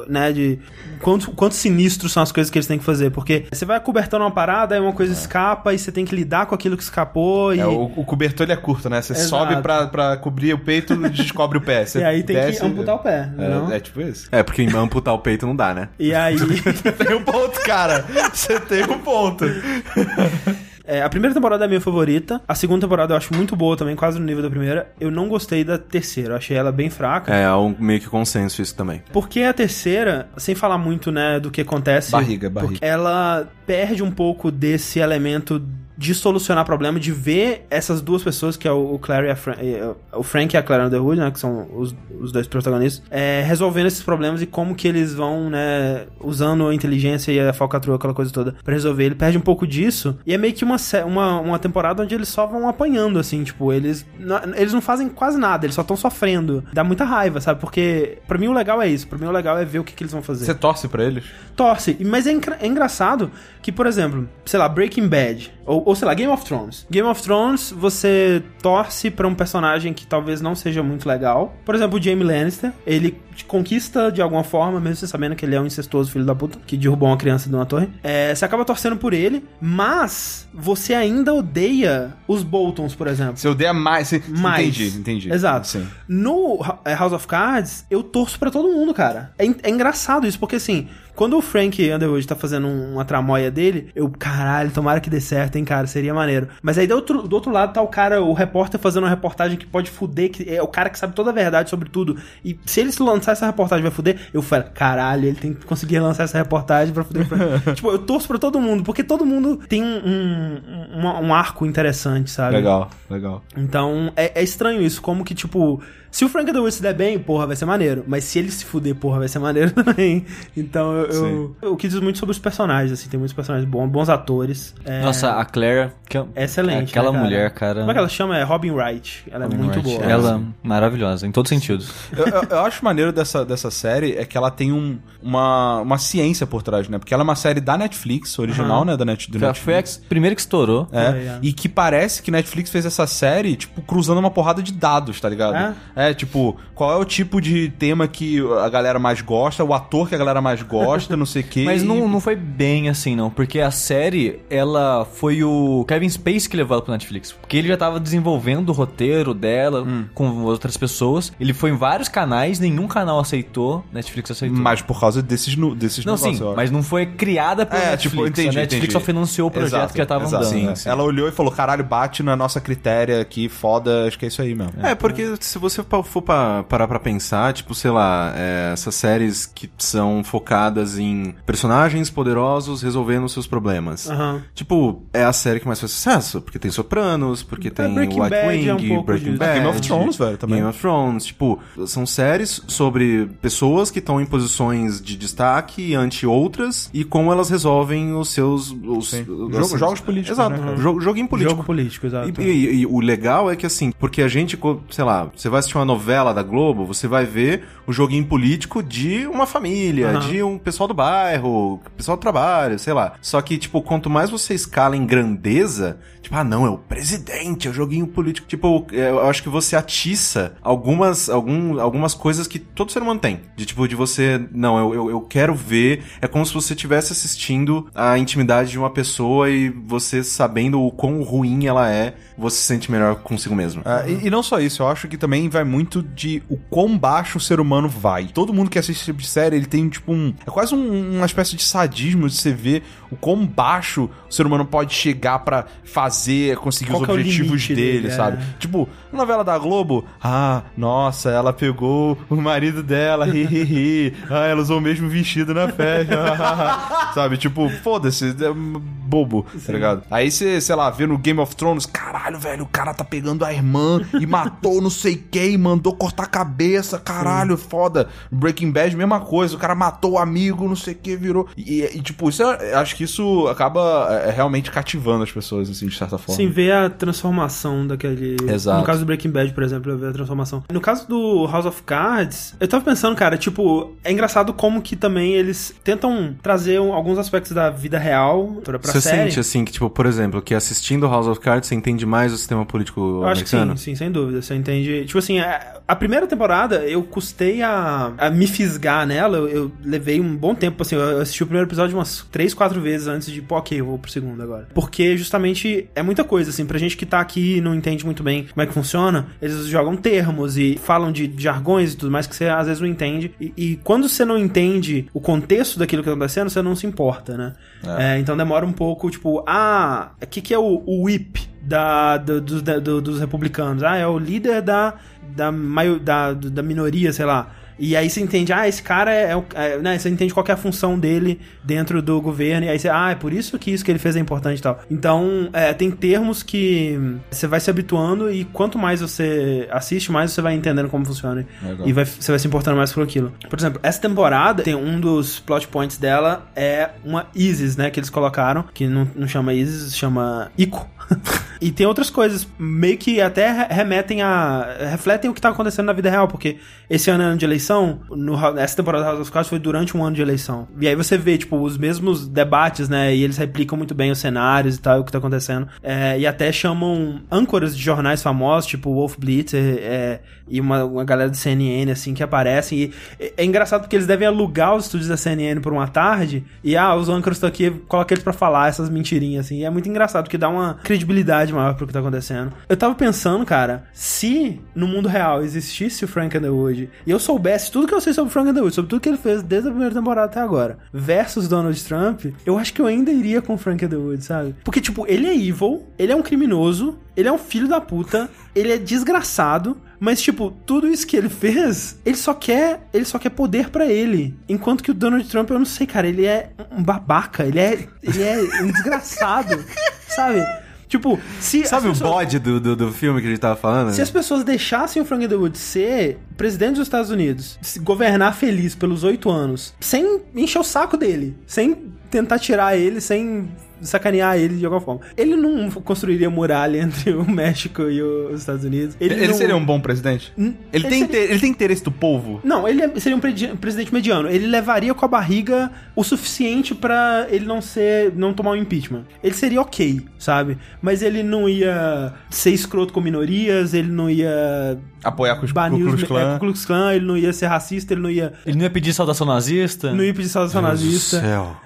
né? De. Quanto, quanto sinistros são as coisas que eles têm que fazer. Porque você vai cobertando uma parada, aí uma coisa escapa e você tem que lidar com aquilo que escapou. E, É, o, o cobertor ele é curto, né? Você Exato. sobe pra, pra cobrir o peito e descobre o pé. Você e aí tem desce- que amputar o pé. É, é tipo isso. É, porque amputar o peito não dá, né? E aí. tem um ponto, cara. Você tem um ponto. É, a primeira temporada é a minha favorita. A segunda temporada eu acho muito boa também, quase no nível da primeira. Eu não gostei da terceira, eu achei ela bem fraca. É, é um meio que consenso isso também. Porque a terceira, sem falar muito, né, do que acontece. Barriga, barriga. Ela perde um pouco desse elemento de solucionar problema, de ver essas duas pessoas, que é o, o Clary e a uh, o Frank e a Claire Underwood, né, que são os, os dois protagonistas, é, resolvendo esses problemas e como que eles vão, né, usando a inteligência e a falcatrua, aquela coisa toda, pra resolver. Ele perde um pouco disso, e é meio que uma, uma, uma temporada onde eles só vão apanhando, assim, tipo, eles, não- eles não fazem quase nada, eles só estão sofrendo. Dá muita raiva, sabe? Porque, pra mim, o legal é isso. Pra mim, o legal é ver o que, que eles vão fazer Você torce pra eles? torce. Mas é, engra- é engraçado que, por exemplo, sei lá, Breaking Bad, ou, ou sei lá, Game of Thrones. Game of Thrones, você torce pra um personagem que talvez não seja muito legal. Por exemplo, o Jaime Lannister, ele te conquista de alguma forma, mesmo você sabendo que ele é um incestuoso filho da puta, que derrubou uma criança de uma torre. É, você acaba torcendo por ele, mas você ainda odeia os Boltons, por exemplo. Você odeia mais. Você... Mais. Entendi, entendi. Exato. Sim. No House of Cards, eu torço pra todo mundo, cara. É, é engraçado isso, porque assim, quando o Frank Underwood tá fazendo um- uma tramóia dele, eu, caralho, tomara que dê certo, hein, cara, seria maneiro. Mas aí do outro, do outro lado tá o cara, o repórter fazendo uma reportagem que pode fuder, que é o cara que sabe toda a verdade sobre tudo. E se ele se lançar essa reportagem vai fuder, eu falo, caralho, ele tem que conseguir lançar essa reportagem pra fuder. Pra... tipo, eu torço pra todo mundo, porque todo mundo tem um, um, uma- um arco interessante, sabe? Legal, legal. Então, é, é estranho isso, como que, tipo, se o Frank Underwood se der bem, porra, vai ser maneiro. Mas se ele se fuder, porra, vai ser maneiro também. Então, eu, eu, eu quis dizer muito sobre os personagens, assim, tem muitos personagens bons, bons atores. É, Nossa, a Claire. Que é- excelente. Aquela né, cara? mulher, cara. Como é que ela chama? É Robin Wright. Ela é muito Right. boa. Ela maravilhosa, em todos os sentidos. Eu, eu- eu acho maneiro dessa, dessa série é que ela tem um, uma, uma ciência por trás, né? Porque ela é uma série da Netflix, original, né? Da Net, do a- Foi a Netflix. primeira que estourou. É, Foi, é. e que parece que Netflix fez essa série, tipo, cruzando uma porrada de dados, tá ligado? É? Tipo, qual é o tipo de tema que a galera mais gosta, o ator que a galera mais gosta, não sei o quê. Mas e- não, não foi bem assim, não. Porque a série, ela foi o Kevin Space que levou ela pro Netflix. Porque ele já tava desenvolvendo o roteiro dela Hum. com outras pessoas. Ele foi em vários canais, nenhum canal aceitou, Netflix aceitou. Mas por causa desses, desses não, negócios, sim, mas não foi criada pela É, Netflix. tipo, entendi, a Netflix entendi. só financiou o projeto Exato, que já tava exato. andando. Sim, Ela olhou e falou, caralho, bate na nossa critéria aqui, foda, acho que é isso aí mesmo. É, porque se você for pa- parar pra pensar, tipo, sei lá, é, essas séries que são focadas em personagens poderosos resolvendo seus problemas. Aham. Tipo, é a série que mais faz sucesso, porque tem Sopranos, porque tem Breaking White Bad Wing, é um Breaking. Bad, Game of Thrones, velho, também. Game of Thrones, tipo, são séries sobre pessoas que estão em posições de destaque ante outras e como elas resolvem os seus... Os, os- Jogo- jogos políticos, Exato, né, jogo, joguinho político. Jogo político, exato. E, e- e o legal é que assim, porque a gente, sei lá, você vai assistir uma novela da Globo, você vai ver o joguinho político de uma família, Aham. de um pessoal do bairro, pessoal do trabalho, sei lá. Só que, tipo, quanto mais você escala em grandeza, tipo, ah, não, é o presidente, é o joguinho político. Tipo, é, eu acho que você atiça algumas, algum, algumas coisas que todo ser humano tem. De tipo, de você, não, eu, eu, eu quero ver. É como se você estivesse assistindo a intimidade de uma pessoa e você sabendo o quão ruim ela é, você se sente melhor consigo mesmo. Ah, e, e não só isso, eu acho que também vai muito de o quão baixo o ser humano vai. Todo mundo que assiste esse tipo de série, ele tem tipo um. É quase um- uma espécie de sadismo de você ver o quão baixo o ser humano pode chegar pra fazer, conseguir Qual os é objetivos limite dele, dele, sabe? é. Tipo, na novela da Globo, ah, nossa, ela pegou o marido dela, hi, hi, hi. ah, ela usou o mesmo vestido na festa, sabe? Tipo, foda-se, é bobo, tá ligado? Aí você, sei lá, vê no Game of Thrones, caralho, velho, o cara tá pegando a irmã e matou não sei quem, mandou cortar a cabeça, caralho, foda. Breaking Bad, mesma coisa, o cara matou o amigo, não sei o que, virou. E, e, tipo, isso é- acho que isso acaba é, realmente cativando as pessoas, assim, de certa forma. Sim, ver a transformação daquele. Exato. No caso do Breaking Bad, por exemplo, eu ver a transformação. No caso do House of Cards, eu tava pensando, cara, tipo, é engraçado como que também eles tentam trazer alguns aspectos da vida real pra, Você série. sente, assim, que, tipo, por exemplo, que assistindo House of Cards você entende mais o sistema político Eu acho que sim, americano? sim, sem dúvida. Você entende. Tipo assim, a, a primeira temporada eu custei a, a me fisgar nela. Eu, eu levei um bom tempo, assim. Eu assisti o primeiro episódio umas três, quatro vezes antes de, pô, ok, eu vou pro segundo agora. Porque justamente é muita coisa, assim. Pra gente que tá aqui e não entende muito bem como é que funciona, eles jogam termos e falam de jargões e tudo mais que você às vezes não entende. E, e quando você não entende o contexto daquilo que tá acontecendo, você não se importa, né? É, então demora um pouco, tipo, ah, o que, que é o, o whip? da, do- do- do- dos republicanos. Ah, é o líder da, da, maio- da, da minoria, sei lá. E aí você entende, ah, esse cara é, é o. é, né, você entende qual que é a função dele dentro do governo. E aí você, ah, é por isso que isso que ele fez é importante e tal. Então, é, tem termos que você vai se habituando e quanto mais você assiste, mais você vai entendendo como funciona. Legal. E vai, você vai se importando mais por aquilo. Por exemplo, essa temporada tem um dos plot points dela é uma Isis, né? Que eles colocaram, que não, não chama Isis, chama Ico. e tem outras coisas, meio que até re- remetem a. refletem o que tá acontecendo na vida real, porque esse ano é ano de eleição, no, House- essa temporada House of Cards foi durante um ano de eleição. E aí você vê, tipo, os mesmos debates, né? E eles replicam muito bem os cenários e tal, o que tá acontecendo. É, e até chamam âncoras de jornais famosos, tipo Wolf Blitzer, é, e uma, uma galera do CNN, assim, que aparecem. E é, é engraçado porque eles devem alugar os estúdios da CNN por uma tarde, e ah, os âncoras estão aqui, coloca eles pra falar essas mentirinhas, assim. E é muito engraçado, porque dá uma credibilidade maior pro que tá acontecendo. Eu tava pensando, cara, se no mundo real existisse o Frank Underwood e eu soubesse tudo que eu sei sobre o Frank Underwood, sobre tudo que ele fez desde a primeira temporada até agora, versus Donald Trump, eu acho que eu ainda iria com o Frank Underwood, sabe? Porque, tipo, ele é evil, ele é um criminoso, ele é um filho da puta, ele é desgraçado, mas, tipo, tudo isso que ele fez, ele só quer, ele só quer poder pra ele. Enquanto que o Donald Trump, eu não sei, cara, ele é um babaca, ele é, ele é um desgraçado, sabe? Tipo, se Sabe o pessoas- bode do, do, do filme que a gente tava falando? se as pessoas deixassem o Frank Underwood ser presidente dos Estados Unidos, governar feliz pelos oito anos, sem encher o saco dele, sem tentar tirar ele, sem sacanear ele de alguma forma. Ele não construiria muralha entre o México e os Estados Unidos. Ele, Ele, não- seria um bom presidente? Hum, Ele, ele tem, seria- inter- ele tem interesse do povo? Não, ele é- seria um presidente mediano. Ele levaria com a barriga o suficiente pra ele não ser, não tomar um impeachment. Ele seria ok, sabe? Mas ele não ia ser escroto com minorias, ele não ia Apoiar com os banir Ku é, Klan? Ku Klux Klan, ele não ia ser racista, ele não ia, Ele não ia pedir saudação nazista? não ia pedir saudação Meu Deus do nazista. céu.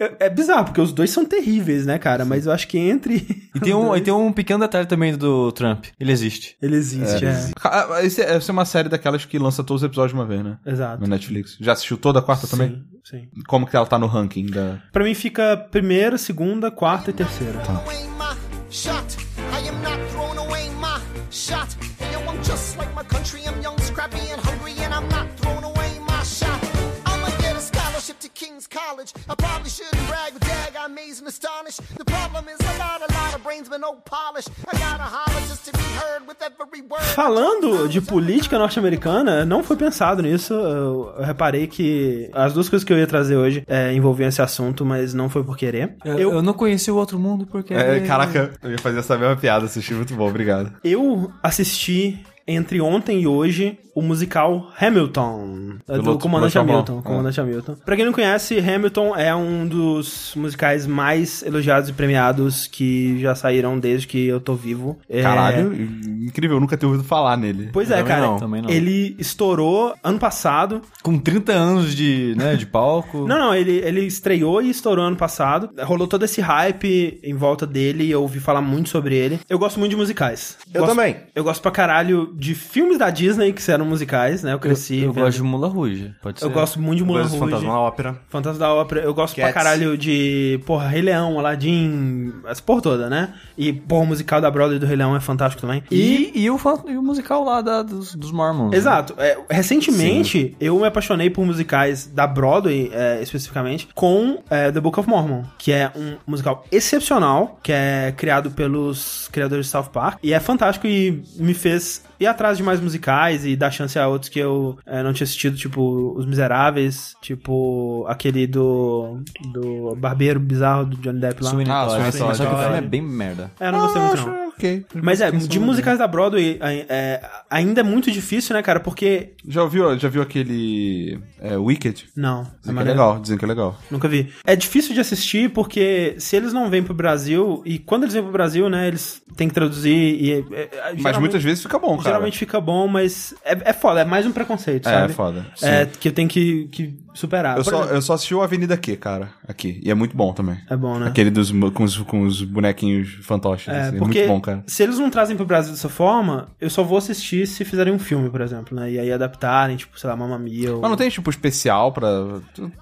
É, é bizarro, porque os dois são terríveis, né, cara? Mas eu acho que entre. E tem um, e tem um pequeno detalhe também do Trump. Ele existe. Ele existe, é. Ah, Esse é, essa é uma série daquelas que lança todos os episódios de uma vez, né? Exato. No Netflix. Já assistiu toda a quarta também? Sim, sim. Como que ela tá no ranking da... Pra mim fica primeira, segunda, quarta e terceira. away I amaze and astonish. The problem is a lot, a lot of brains, but no polish. I gotta holler just to be heard with every word. Falando de política norte-americana, não foi pensado nisso. Eu, eu reparei que as duas coisas que eu ia trazer hoje é, envolviam esse assunto, mas não foi por querer. Eu, eu não conheci o outro mundo porque. É, caraca, eu ia fazer essa mesma piada, assisti muito bom, obrigado. Eu assisti entre ontem e hoje o musical Hamilton, é do Piloto- Comandante Hamilton. Comandante Hamilton. Pra quem não conhece, Hamilton é um dos musicais mais elogiados e premiados que já saíram desde que eu tô vivo. É, Caralho, incrível, eu nunca ter ouvido falar nele. Pois é, Também cara. não. Também não. Ele estourou ano passado. Com 30 anos de, né, de palco. Não, não, ele, ele estreou e estourou ano passado. Rolou todo esse hype em volta dele e eu ouvi falar muito sobre ele. Eu gosto muito de musicais. Eu Gosto- também. Eu gosto pra caralho de filmes da Disney que eram musicais, né? Eu cresci. Eu vendo- gosto de Mula Rouge. Pode ser. Eu gosto muito de Coisas Rouge. Fantasma na Ópera. Fantasma da Ópera. Eu gosto pra Cats. caralho de, porra, Rei Leão, Aladdin, essa porra toda, né? E, porra, o musical da Broadway do Rei Leão é fantástico também. E, e, o, fan- e o musical lá da- dos, dos Mormons. né? Exato. É, recentemente, eu me apaixonei por musicais da Broadway, é, especificamente, com é, The Book of Mormon, que é um musical excepcional, que é criado pelos criadores de South Park, e é fantástico e me fez ir atrás de mais musicais e dar chance a outros que eu é, não tinha assistido, tipo Os Miseráveis, tipo aquele do do Barbeiro Bizarro do Johnny Depp lá. Sweeney Ah, Todd. Só que o filme é bem merda. É, eu não gostei muito não. Ok. Mas é, de musicais da Broadway é, é, ainda é muito difícil, né, cara? Porque. Já ouviu, já viu aquele é, Wicked? Não. Dizem que é legal, dizem que é legal. Nunca vi. É difícil de assistir porque se eles não vêm pro Brasil, e quando eles vêm pro Brasil, né, eles têm que traduzir e. é, é, Mas muitas vezes fica bom, cara. Geralmente fica bom, mas é, é foda, é mais um preconceito, É, sabe? é foda. É, Sim. que eu tenho que, que superar. Eu Por só, exemplo, eu só assisti o Avenida Q, cara, aqui. E é muito bom também. É bom, né? Aquele dos, com, os, com os bonequinhos fantoches. É, assim, é muito bom, cara. se eles não trazem pro Brasil dessa forma, eu só vou assistir se fizerem um filme, por exemplo, né? E aí adaptarem, tipo, sei lá, Mamma Mia ou... Mas não tem, tipo, especial pra...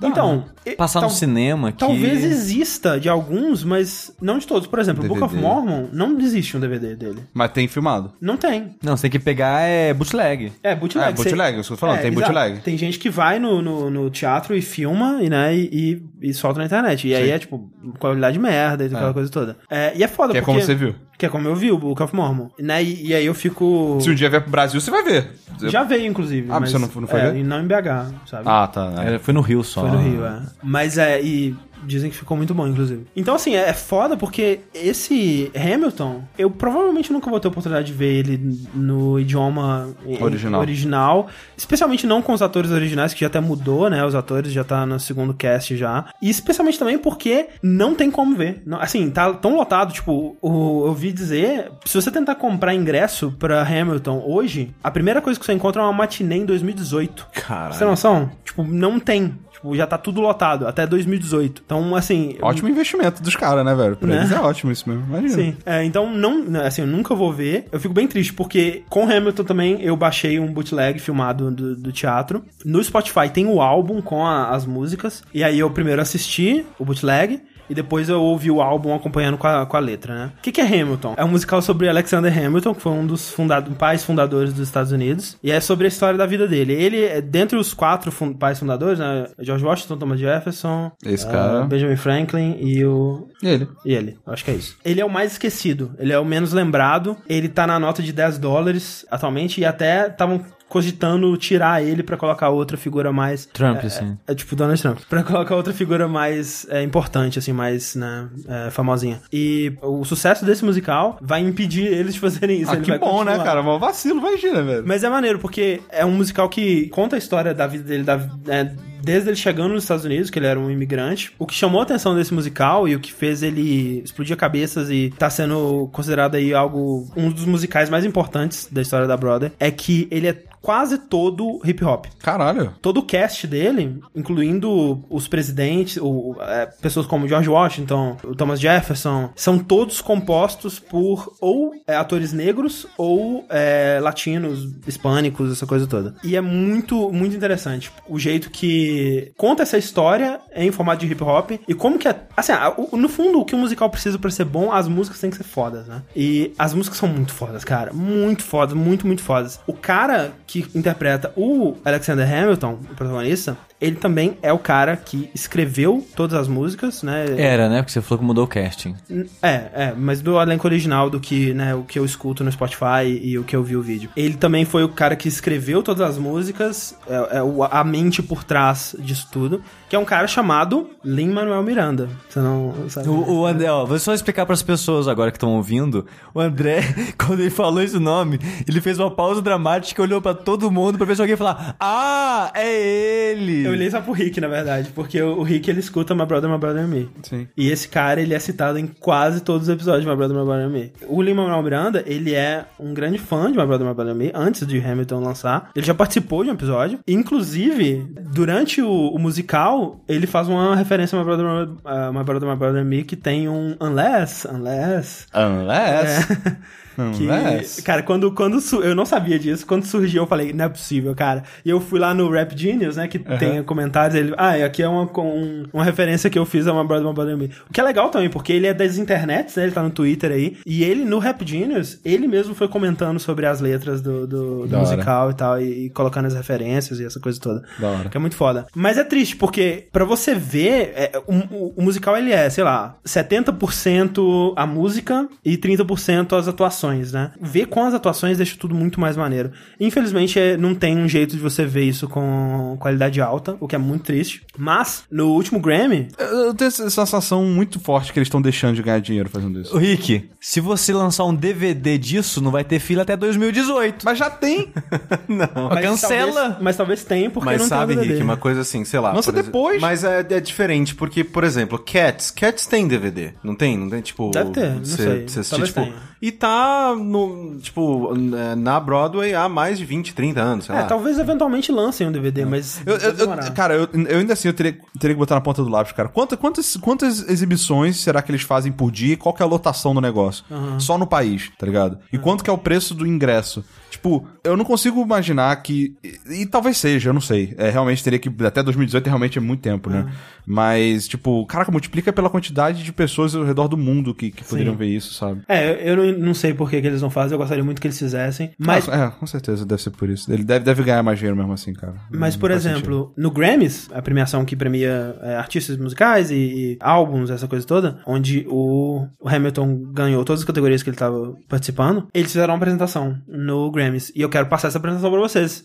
Dá, Então, né? e- Passar tal- no cinema que... Talvez exista de alguns, mas não de todos. Por exemplo, o Book of DVD. Mormon não existe um DVD dele. Mas tem filmado. Não tem. Não, você tem que pegar é bootleg. É, bootleg. É, bootleg, Cê- isso que eu tô falando, tem exato. bootleg. Tem gente que vai no, no, no teatro e filma e, né, e, e, e solta na internet. E aí Sim. é, tipo, qualidade merda e aquela coisa toda. É, e é foda, Que é porque... como você viu. Que é como eu vi o Book of Mormon. Né, e, e aí eu fico... Se um dia vier pro Brasil, você vai ver. Já veio, inclusive. Ah, mas você não- não foi é, ver? e não em BH, sabe? Ah, tá. é. É, Foi no Rio só. Foi no Rio, é. Mas é, e dizem que ficou muito bom, inclusive. Então, assim, é, é foda porque esse Hamilton, eu provavelmente nunca vou ter a oportunidade de ver ele no idioma em- Original. original. Especialmente não com os atores originais, que já até mudou, né? Os atores já tá no segundo cast já. E especialmente também porque não tem como ver. Assim, tá tão lotado, tipo, eu ouvi dizer, se você tentar comprar ingresso pra Hamilton hoje, a primeira coisa que você encontra é uma matinê em 2018. Caralho. Você tem noção? Tipo, não tem. Tipo, já tá tudo lotado, até 2018. Então, assim... Ótimo investimento dos caras, né, velho? Pra Né? eles é ótimo isso mesmo. Imagina. Sim. É, então, não, assim, eu nunca vou ver. Eu fico bem triste, porque com Hamilton também eu baixei um bootleg filmado do, do teatro. No Spotify tem o álbum com a- as músicas. E aí eu primeiro assisti o bootleg. E depois eu ouvi o álbum acompanhando com a, com a letra, né? O que, que é Hamilton? É um musical sobre Alexander Hamilton, que foi um dos fundado, pais fundadores dos Estados Unidos. E é sobre a história da vida dele. Ele, é, dentre os quatro fun- pais fundadores, né? George Washington, Thomas Jefferson, Esse cara. Benjamin Franklin e o E ele? e ele, eu acho que é isso. Ele é o mais esquecido, ele é o menos lembrado. Ele tá na nota de 10 dólares atualmente e até estavam cogitando tirar ele pra colocar outra figura mais. Trump, é, assim. É, tipo Donald Trump. Pra colocar outra figura mais é, importante, assim, mais, né, é, famosinha. E o sucesso desse musical vai impedir eles de fazerem isso. Ah, ele que vai bom, né, continuar. cara? Mas vacilo, imagina, velho. Mas é maneiro, porque é um musical que conta a história da vida dele, da, é, desde ele chegando nos Estados Unidos, que ele era um imigrante. O que chamou a atenção desse musical e o que fez ele explodir cabeças e tá sendo considerado aí algo, um dos musicais mais importantes da história da Broadway, é que ele é quase todo hip hop. Caralho. Todo o cast dele, incluindo os presidentes, é, pessoas como George Washington, o Thomas Jefferson, são todos compostos por ou é, atores negros ou é, latinos, hispânicos, essa coisa toda. E é muito, muito interessante o jeito que conta essa história em formato de hip hop e como que é. Assim, no fundo, o que o musical precisa pra ser bom, as músicas têm que ser fodas, né? E as músicas são muito fodas, cara. Muito fodas, muito, muito fodas. O cara que interpreta o Alexander Hamilton, o protagonista, ele também é o cara que escreveu todas as músicas, né? Era, né? Porque você falou que mudou o casting. É, é, mas do elenco original do que, né, o que eu escuto no Spotify e o que eu vi o vídeo. Ele também foi o cara que escreveu todas as músicas, é, é a mente por trás disso tudo, que é um cara chamado Lin-Manuel Miranda. Você não sabe? O, o André, ó, vou só explicar pras pessoas agora que estão ouvindo. O André, quando ele falou esse nome, ele fez uma pausa dramática, olhou pra todo mundo pra ver se alguém ia falar: Ah, é ele! Eu olhei só pro Rick, na verdade, porque o Rick ele escuta My Brother, My Brother Me. Sim. E esse cara, ele é citado em quase todos os episódios de My Brother, My Brother Me. O Lin-Manuel Miranda, ele é um grande fã de My Brother, My Brother Me, antes de Hamilton lançar. Ele já participou de um episódio. Inclusive, durante o, o musical, ele faz uma referência a My Brother, My, uh, My Brother, My Brother Me, que tem um Unless, Unless... Unless. Que, Unless. cara, quando, quando eu não sabia disso, quando surgiu eu falei, não é possível, cara. E eu fui lá no Rap Genius, né, que tem comentários, ele, ah, aqui é uma, um- uma referência que eu fiz a uma Brother, My Brother Me. O que é legal também, porque ele é das internets, né, ele tá no Twitter aí, e ele, no Rap Genius, ele mesmo foi comentando sobre as letras do, do, do musical e tal, e, e colocando as referências e essa coisa toda. Da hora. Que é muito foda. Mas é triste, porque pra você ver, é, o, o- o musical ele é, sei lá, 70% a música e 30% as atuações, né? Ver com as atuações deixa tudo muito mais maneiro. Infelizmente, é, não tem um jeito de você ver isso com qualidade alta, o que é muito triste. Mas, no último Grammy, Eu tenho essa sensação muito forte que eles estão deixando de ganhar dinheiro fazendo isso. Rick, se você lançar um DVD disso, não vai ter fila até 2018. Mas já tem. Não. mas cancela. Talvez, mas talvez tenha, porque Mas não sabe, tem o DVD. Rick, uma coisa assim, sei lá. Lança por exemplo- depois. Mas é, é diferente, porque, por exemplo, Cats. Cats tem DVD, não tem? Não tem, tipo... Deve ter, não cê- sei. cê assistir, tipo, tenha. E tá, no, tipo, na Broadway há mais de 20, 30 anos, sei É, talvez eventualmente lancem um DVD, mas... Eu, eu- eu- cara, eu, eu ainda assim eu teria, teria que botar na ponta do lápis, cara. Quanta- quantas, quantas exibições será que eles fazem por dia e qual que é a lotação do negócio? Só no país, tá ligado? E quanto que é o preço do ingresso? Tipo, eu não consigo imaginar que. E, e talvez seja, eu não sei. É, realmente teria que. Até 2018 realmente é muito tempo, né? Mas, tipo, caraca, multiplica pela quantidade de pessoas ao redor do mundo que, que poderiam ver isso, sabe? É, eu não, não sei por que, que eles não fazem, eu gostaria muito que eles fizessem. Mas, Ah, é, com certeza deve ser por isso. Ele deve, deve ganhar mais dinheiro mesmo assim, cara. mas Não por exemplo, no Grammys, a premiação que premia é, artistas musicais e, e álbuns, essa coisa toda, onde o, o Hamilton ganhou todas as categorias que ele estava participando, eles fizeram uma apresentação no Grammys. E eu quero passar essa apresentação pra vocês.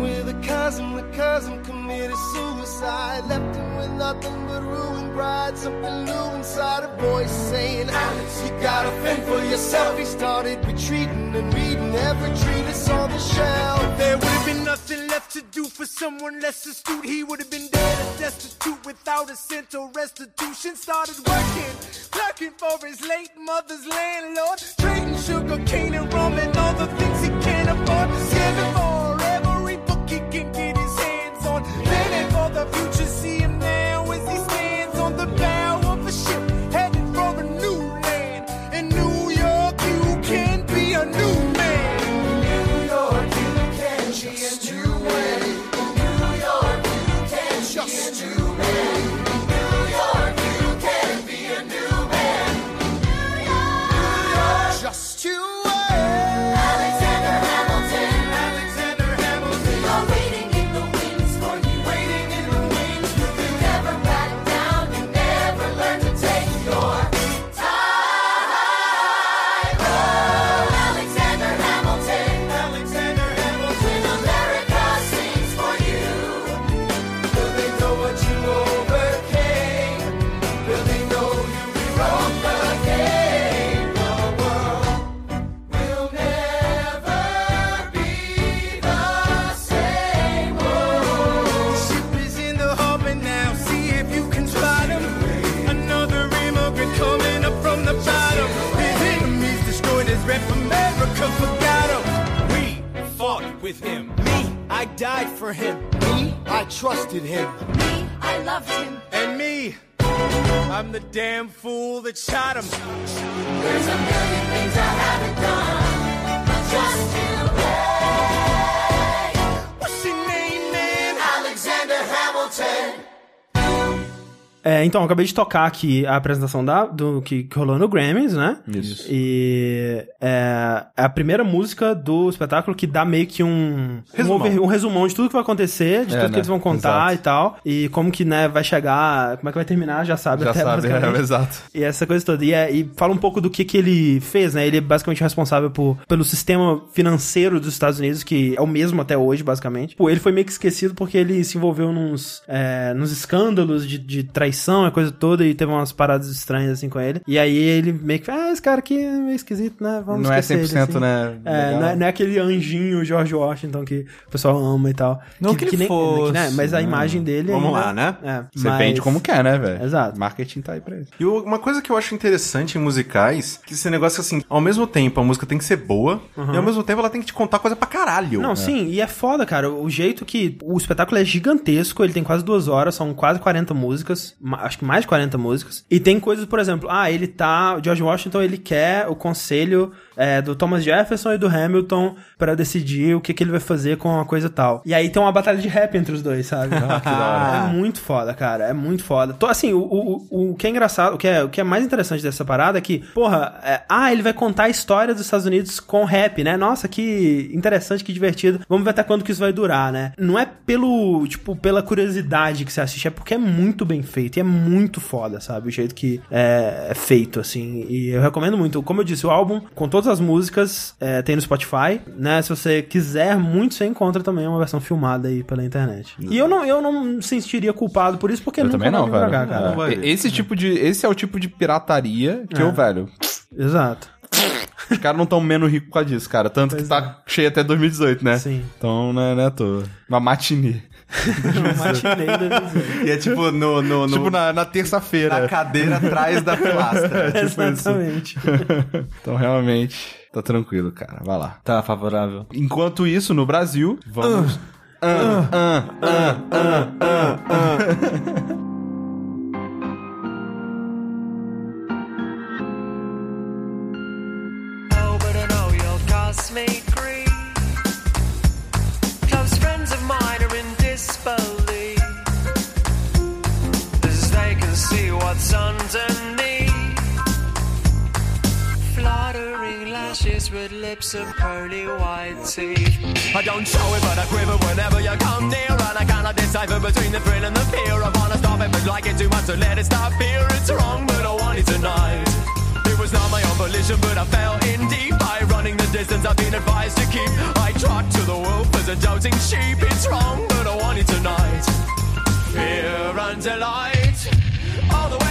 a cousin, the cousin committed suicide. Left him with nothing but ruined pride. Something new inside a voice saying, Alex, you gotta fend for yourself. He started retreating and reading every treatise on the shelf. There would have been nothing left to do for someone less astute. He would have been dead and destitute without a cent or restitution. Started working, clerking for his late mother's landlord. Trading sugar cane and rum and all the things he can't afford. With him. Me, I died for him. Me, I trusted him. Me, I loved him. And me, I'm the damn fool that shot him. There's a million things I haven't done, but just to wait. What's your name, man? Alexander Hamilton. É, então, acabei de tocar aqui a apresentação da, do que, que rolou no Grammys, né? Isso. E é, é a primeira música do espetáculo que dá meio que um Resumão. um, over- um resumão de tudo que vai acontecer, de É, tudo né? que eles vão contar Exato. e tal. E como que, né, vai chegar, como é que vai terminar, já sabe Já até sabe, é, exato. E essa coisa toda. E, é- e fala um pouco do que, que ele fez, né? Ele é basicamente responsável por, pelo sistema financeiro dos Estados Unidos, que é o mesmo até hoje, basicamente. Pô, ele foi meio que esquecido porque ele se envolveu nos, é, nos escândalos de, de traição, a coisa toda, e teve umas paradas estranhas assim com ele. E aí ele meio que, ah, esse cara aqui é meio esquisito, né? Vamos Não é esquecer 100%, ele, assim. né? É, não é, não é aquele anjinho George Washington que o pessoal ama e tal. Não que ele nem- fosse, né, Mas a né? imagem dele Vamos ainda- lá, né? É, Você mas- vende como quer, né, velho? Exato. Marketing tá aí pra isso. E uma coisa que eu acho interessante em musicais, que esse negócio assim, ao mesmo tempo a música tem que ser boa, e ao mesmo tempo ela tem que te contar coisa pra caralho. Não, sim, e é foda, cara. O jeito que. O espetáculo é gigantesco, ele tem quase duas horas, são quase 40 músicas, acho que mais de 40 músicas. E tem coisas, por exemplo, ah, ele tá. George Washington, ele quer o conselho é, do Thomas Jefferson e do Hamilton pra decidir o que, que ele vai fazer com uma coisa tal. E aí tem uma batalha de rap entre os dois, sabe? É muito foda, cara. É muito foda. Tô, assim, o, o, o que é engraçado, o que é, o que é mais interessante dessa parada é que, porra, é, ah, ele vai contar a história dos Estados Unidos com rap, né? Nossa, que interessante, que divertido. Vamos ver até quando que isso vai durar, né? Não é pelo, tipo, pela curiosidade que você assiste, é porque é muito bem feito e é muito foda, sabe? O jeito que é, é feito, assim. E eu recomendo muito. Como eu disse, o álbum, com todas as músicas, é, tem no Spotify, né? Se você quiser muito, você encontra também uma versão filmada aí pela internet. E eu não, eu não me sentiria culpado por isso, porque Eu nunca também não, vai vir pra velho. cá, cara. Não vai É, ver. Esse tipo de. Esse é o tipo de pirataria que É. eu, velho. Exato. Os caras não tão menos ricos por causa disso, cara. Tanto que tá cheio até 2018, né? Sim. Então, né, né, tô. Uma matinê. Matinei da visão. E é tipo no, no, no- Tipo na, na na terça-feira. cadeira atrás da pilastra. Exatamente. Então, realmente, tá tranquilo, cara. Vai lá. Tá favorável. Enquanto isso, no Brasil, vamos. Ah, ah, ah, ah, what's underneath. Fluttering lashes with lips of pearly white teeth. I don't show it, but I quiver whenever you come near. And I cannot decipher between the thrill and the fear. I wanna stop it, but like it too much, so let it stop here. It's wrong, but I want it tonight. It was not my own volition, but I fell in deep. By running the distance I've been advised to keep. I trot to the wolf as a doubting sheep. It's wrong, but I want it tonight. Fear and delight, all the way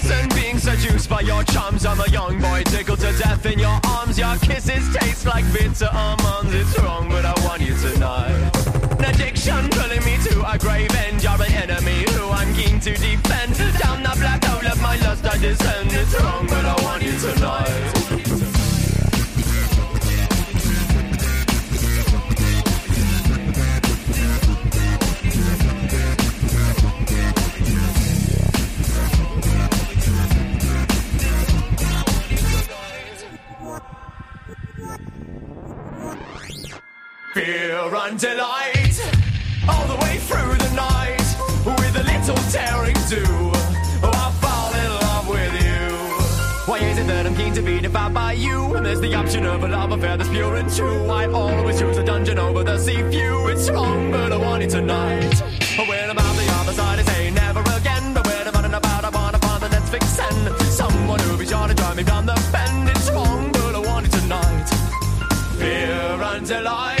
innocent being seduced by your charms. I'm a young boy tickled to death in your arms. Your kisses taste like bitter almonds. It's wrong, but I want you tonight. An addiction pulling me to a grave end. You're an enemy who I'm keen to defend. Down the black hole of my lust I descend. It's wrong, but I want you tonight. Fear and delight, all the way through the night, with a little daring do. Oh, I'll fall in love with you. Why is it that I'm keen to be devoured by you? And there's the option of a love affair that's pure and true. I always choose a dungeon over the sea view. It's wrong, but I want it tonight. When I'm out the other side, I say never again. But when I'm running about, I wanna find the next vixen. Someone who'll be sure to drive me down the bend. It's wrong, but I want it tonight. Fear and delight.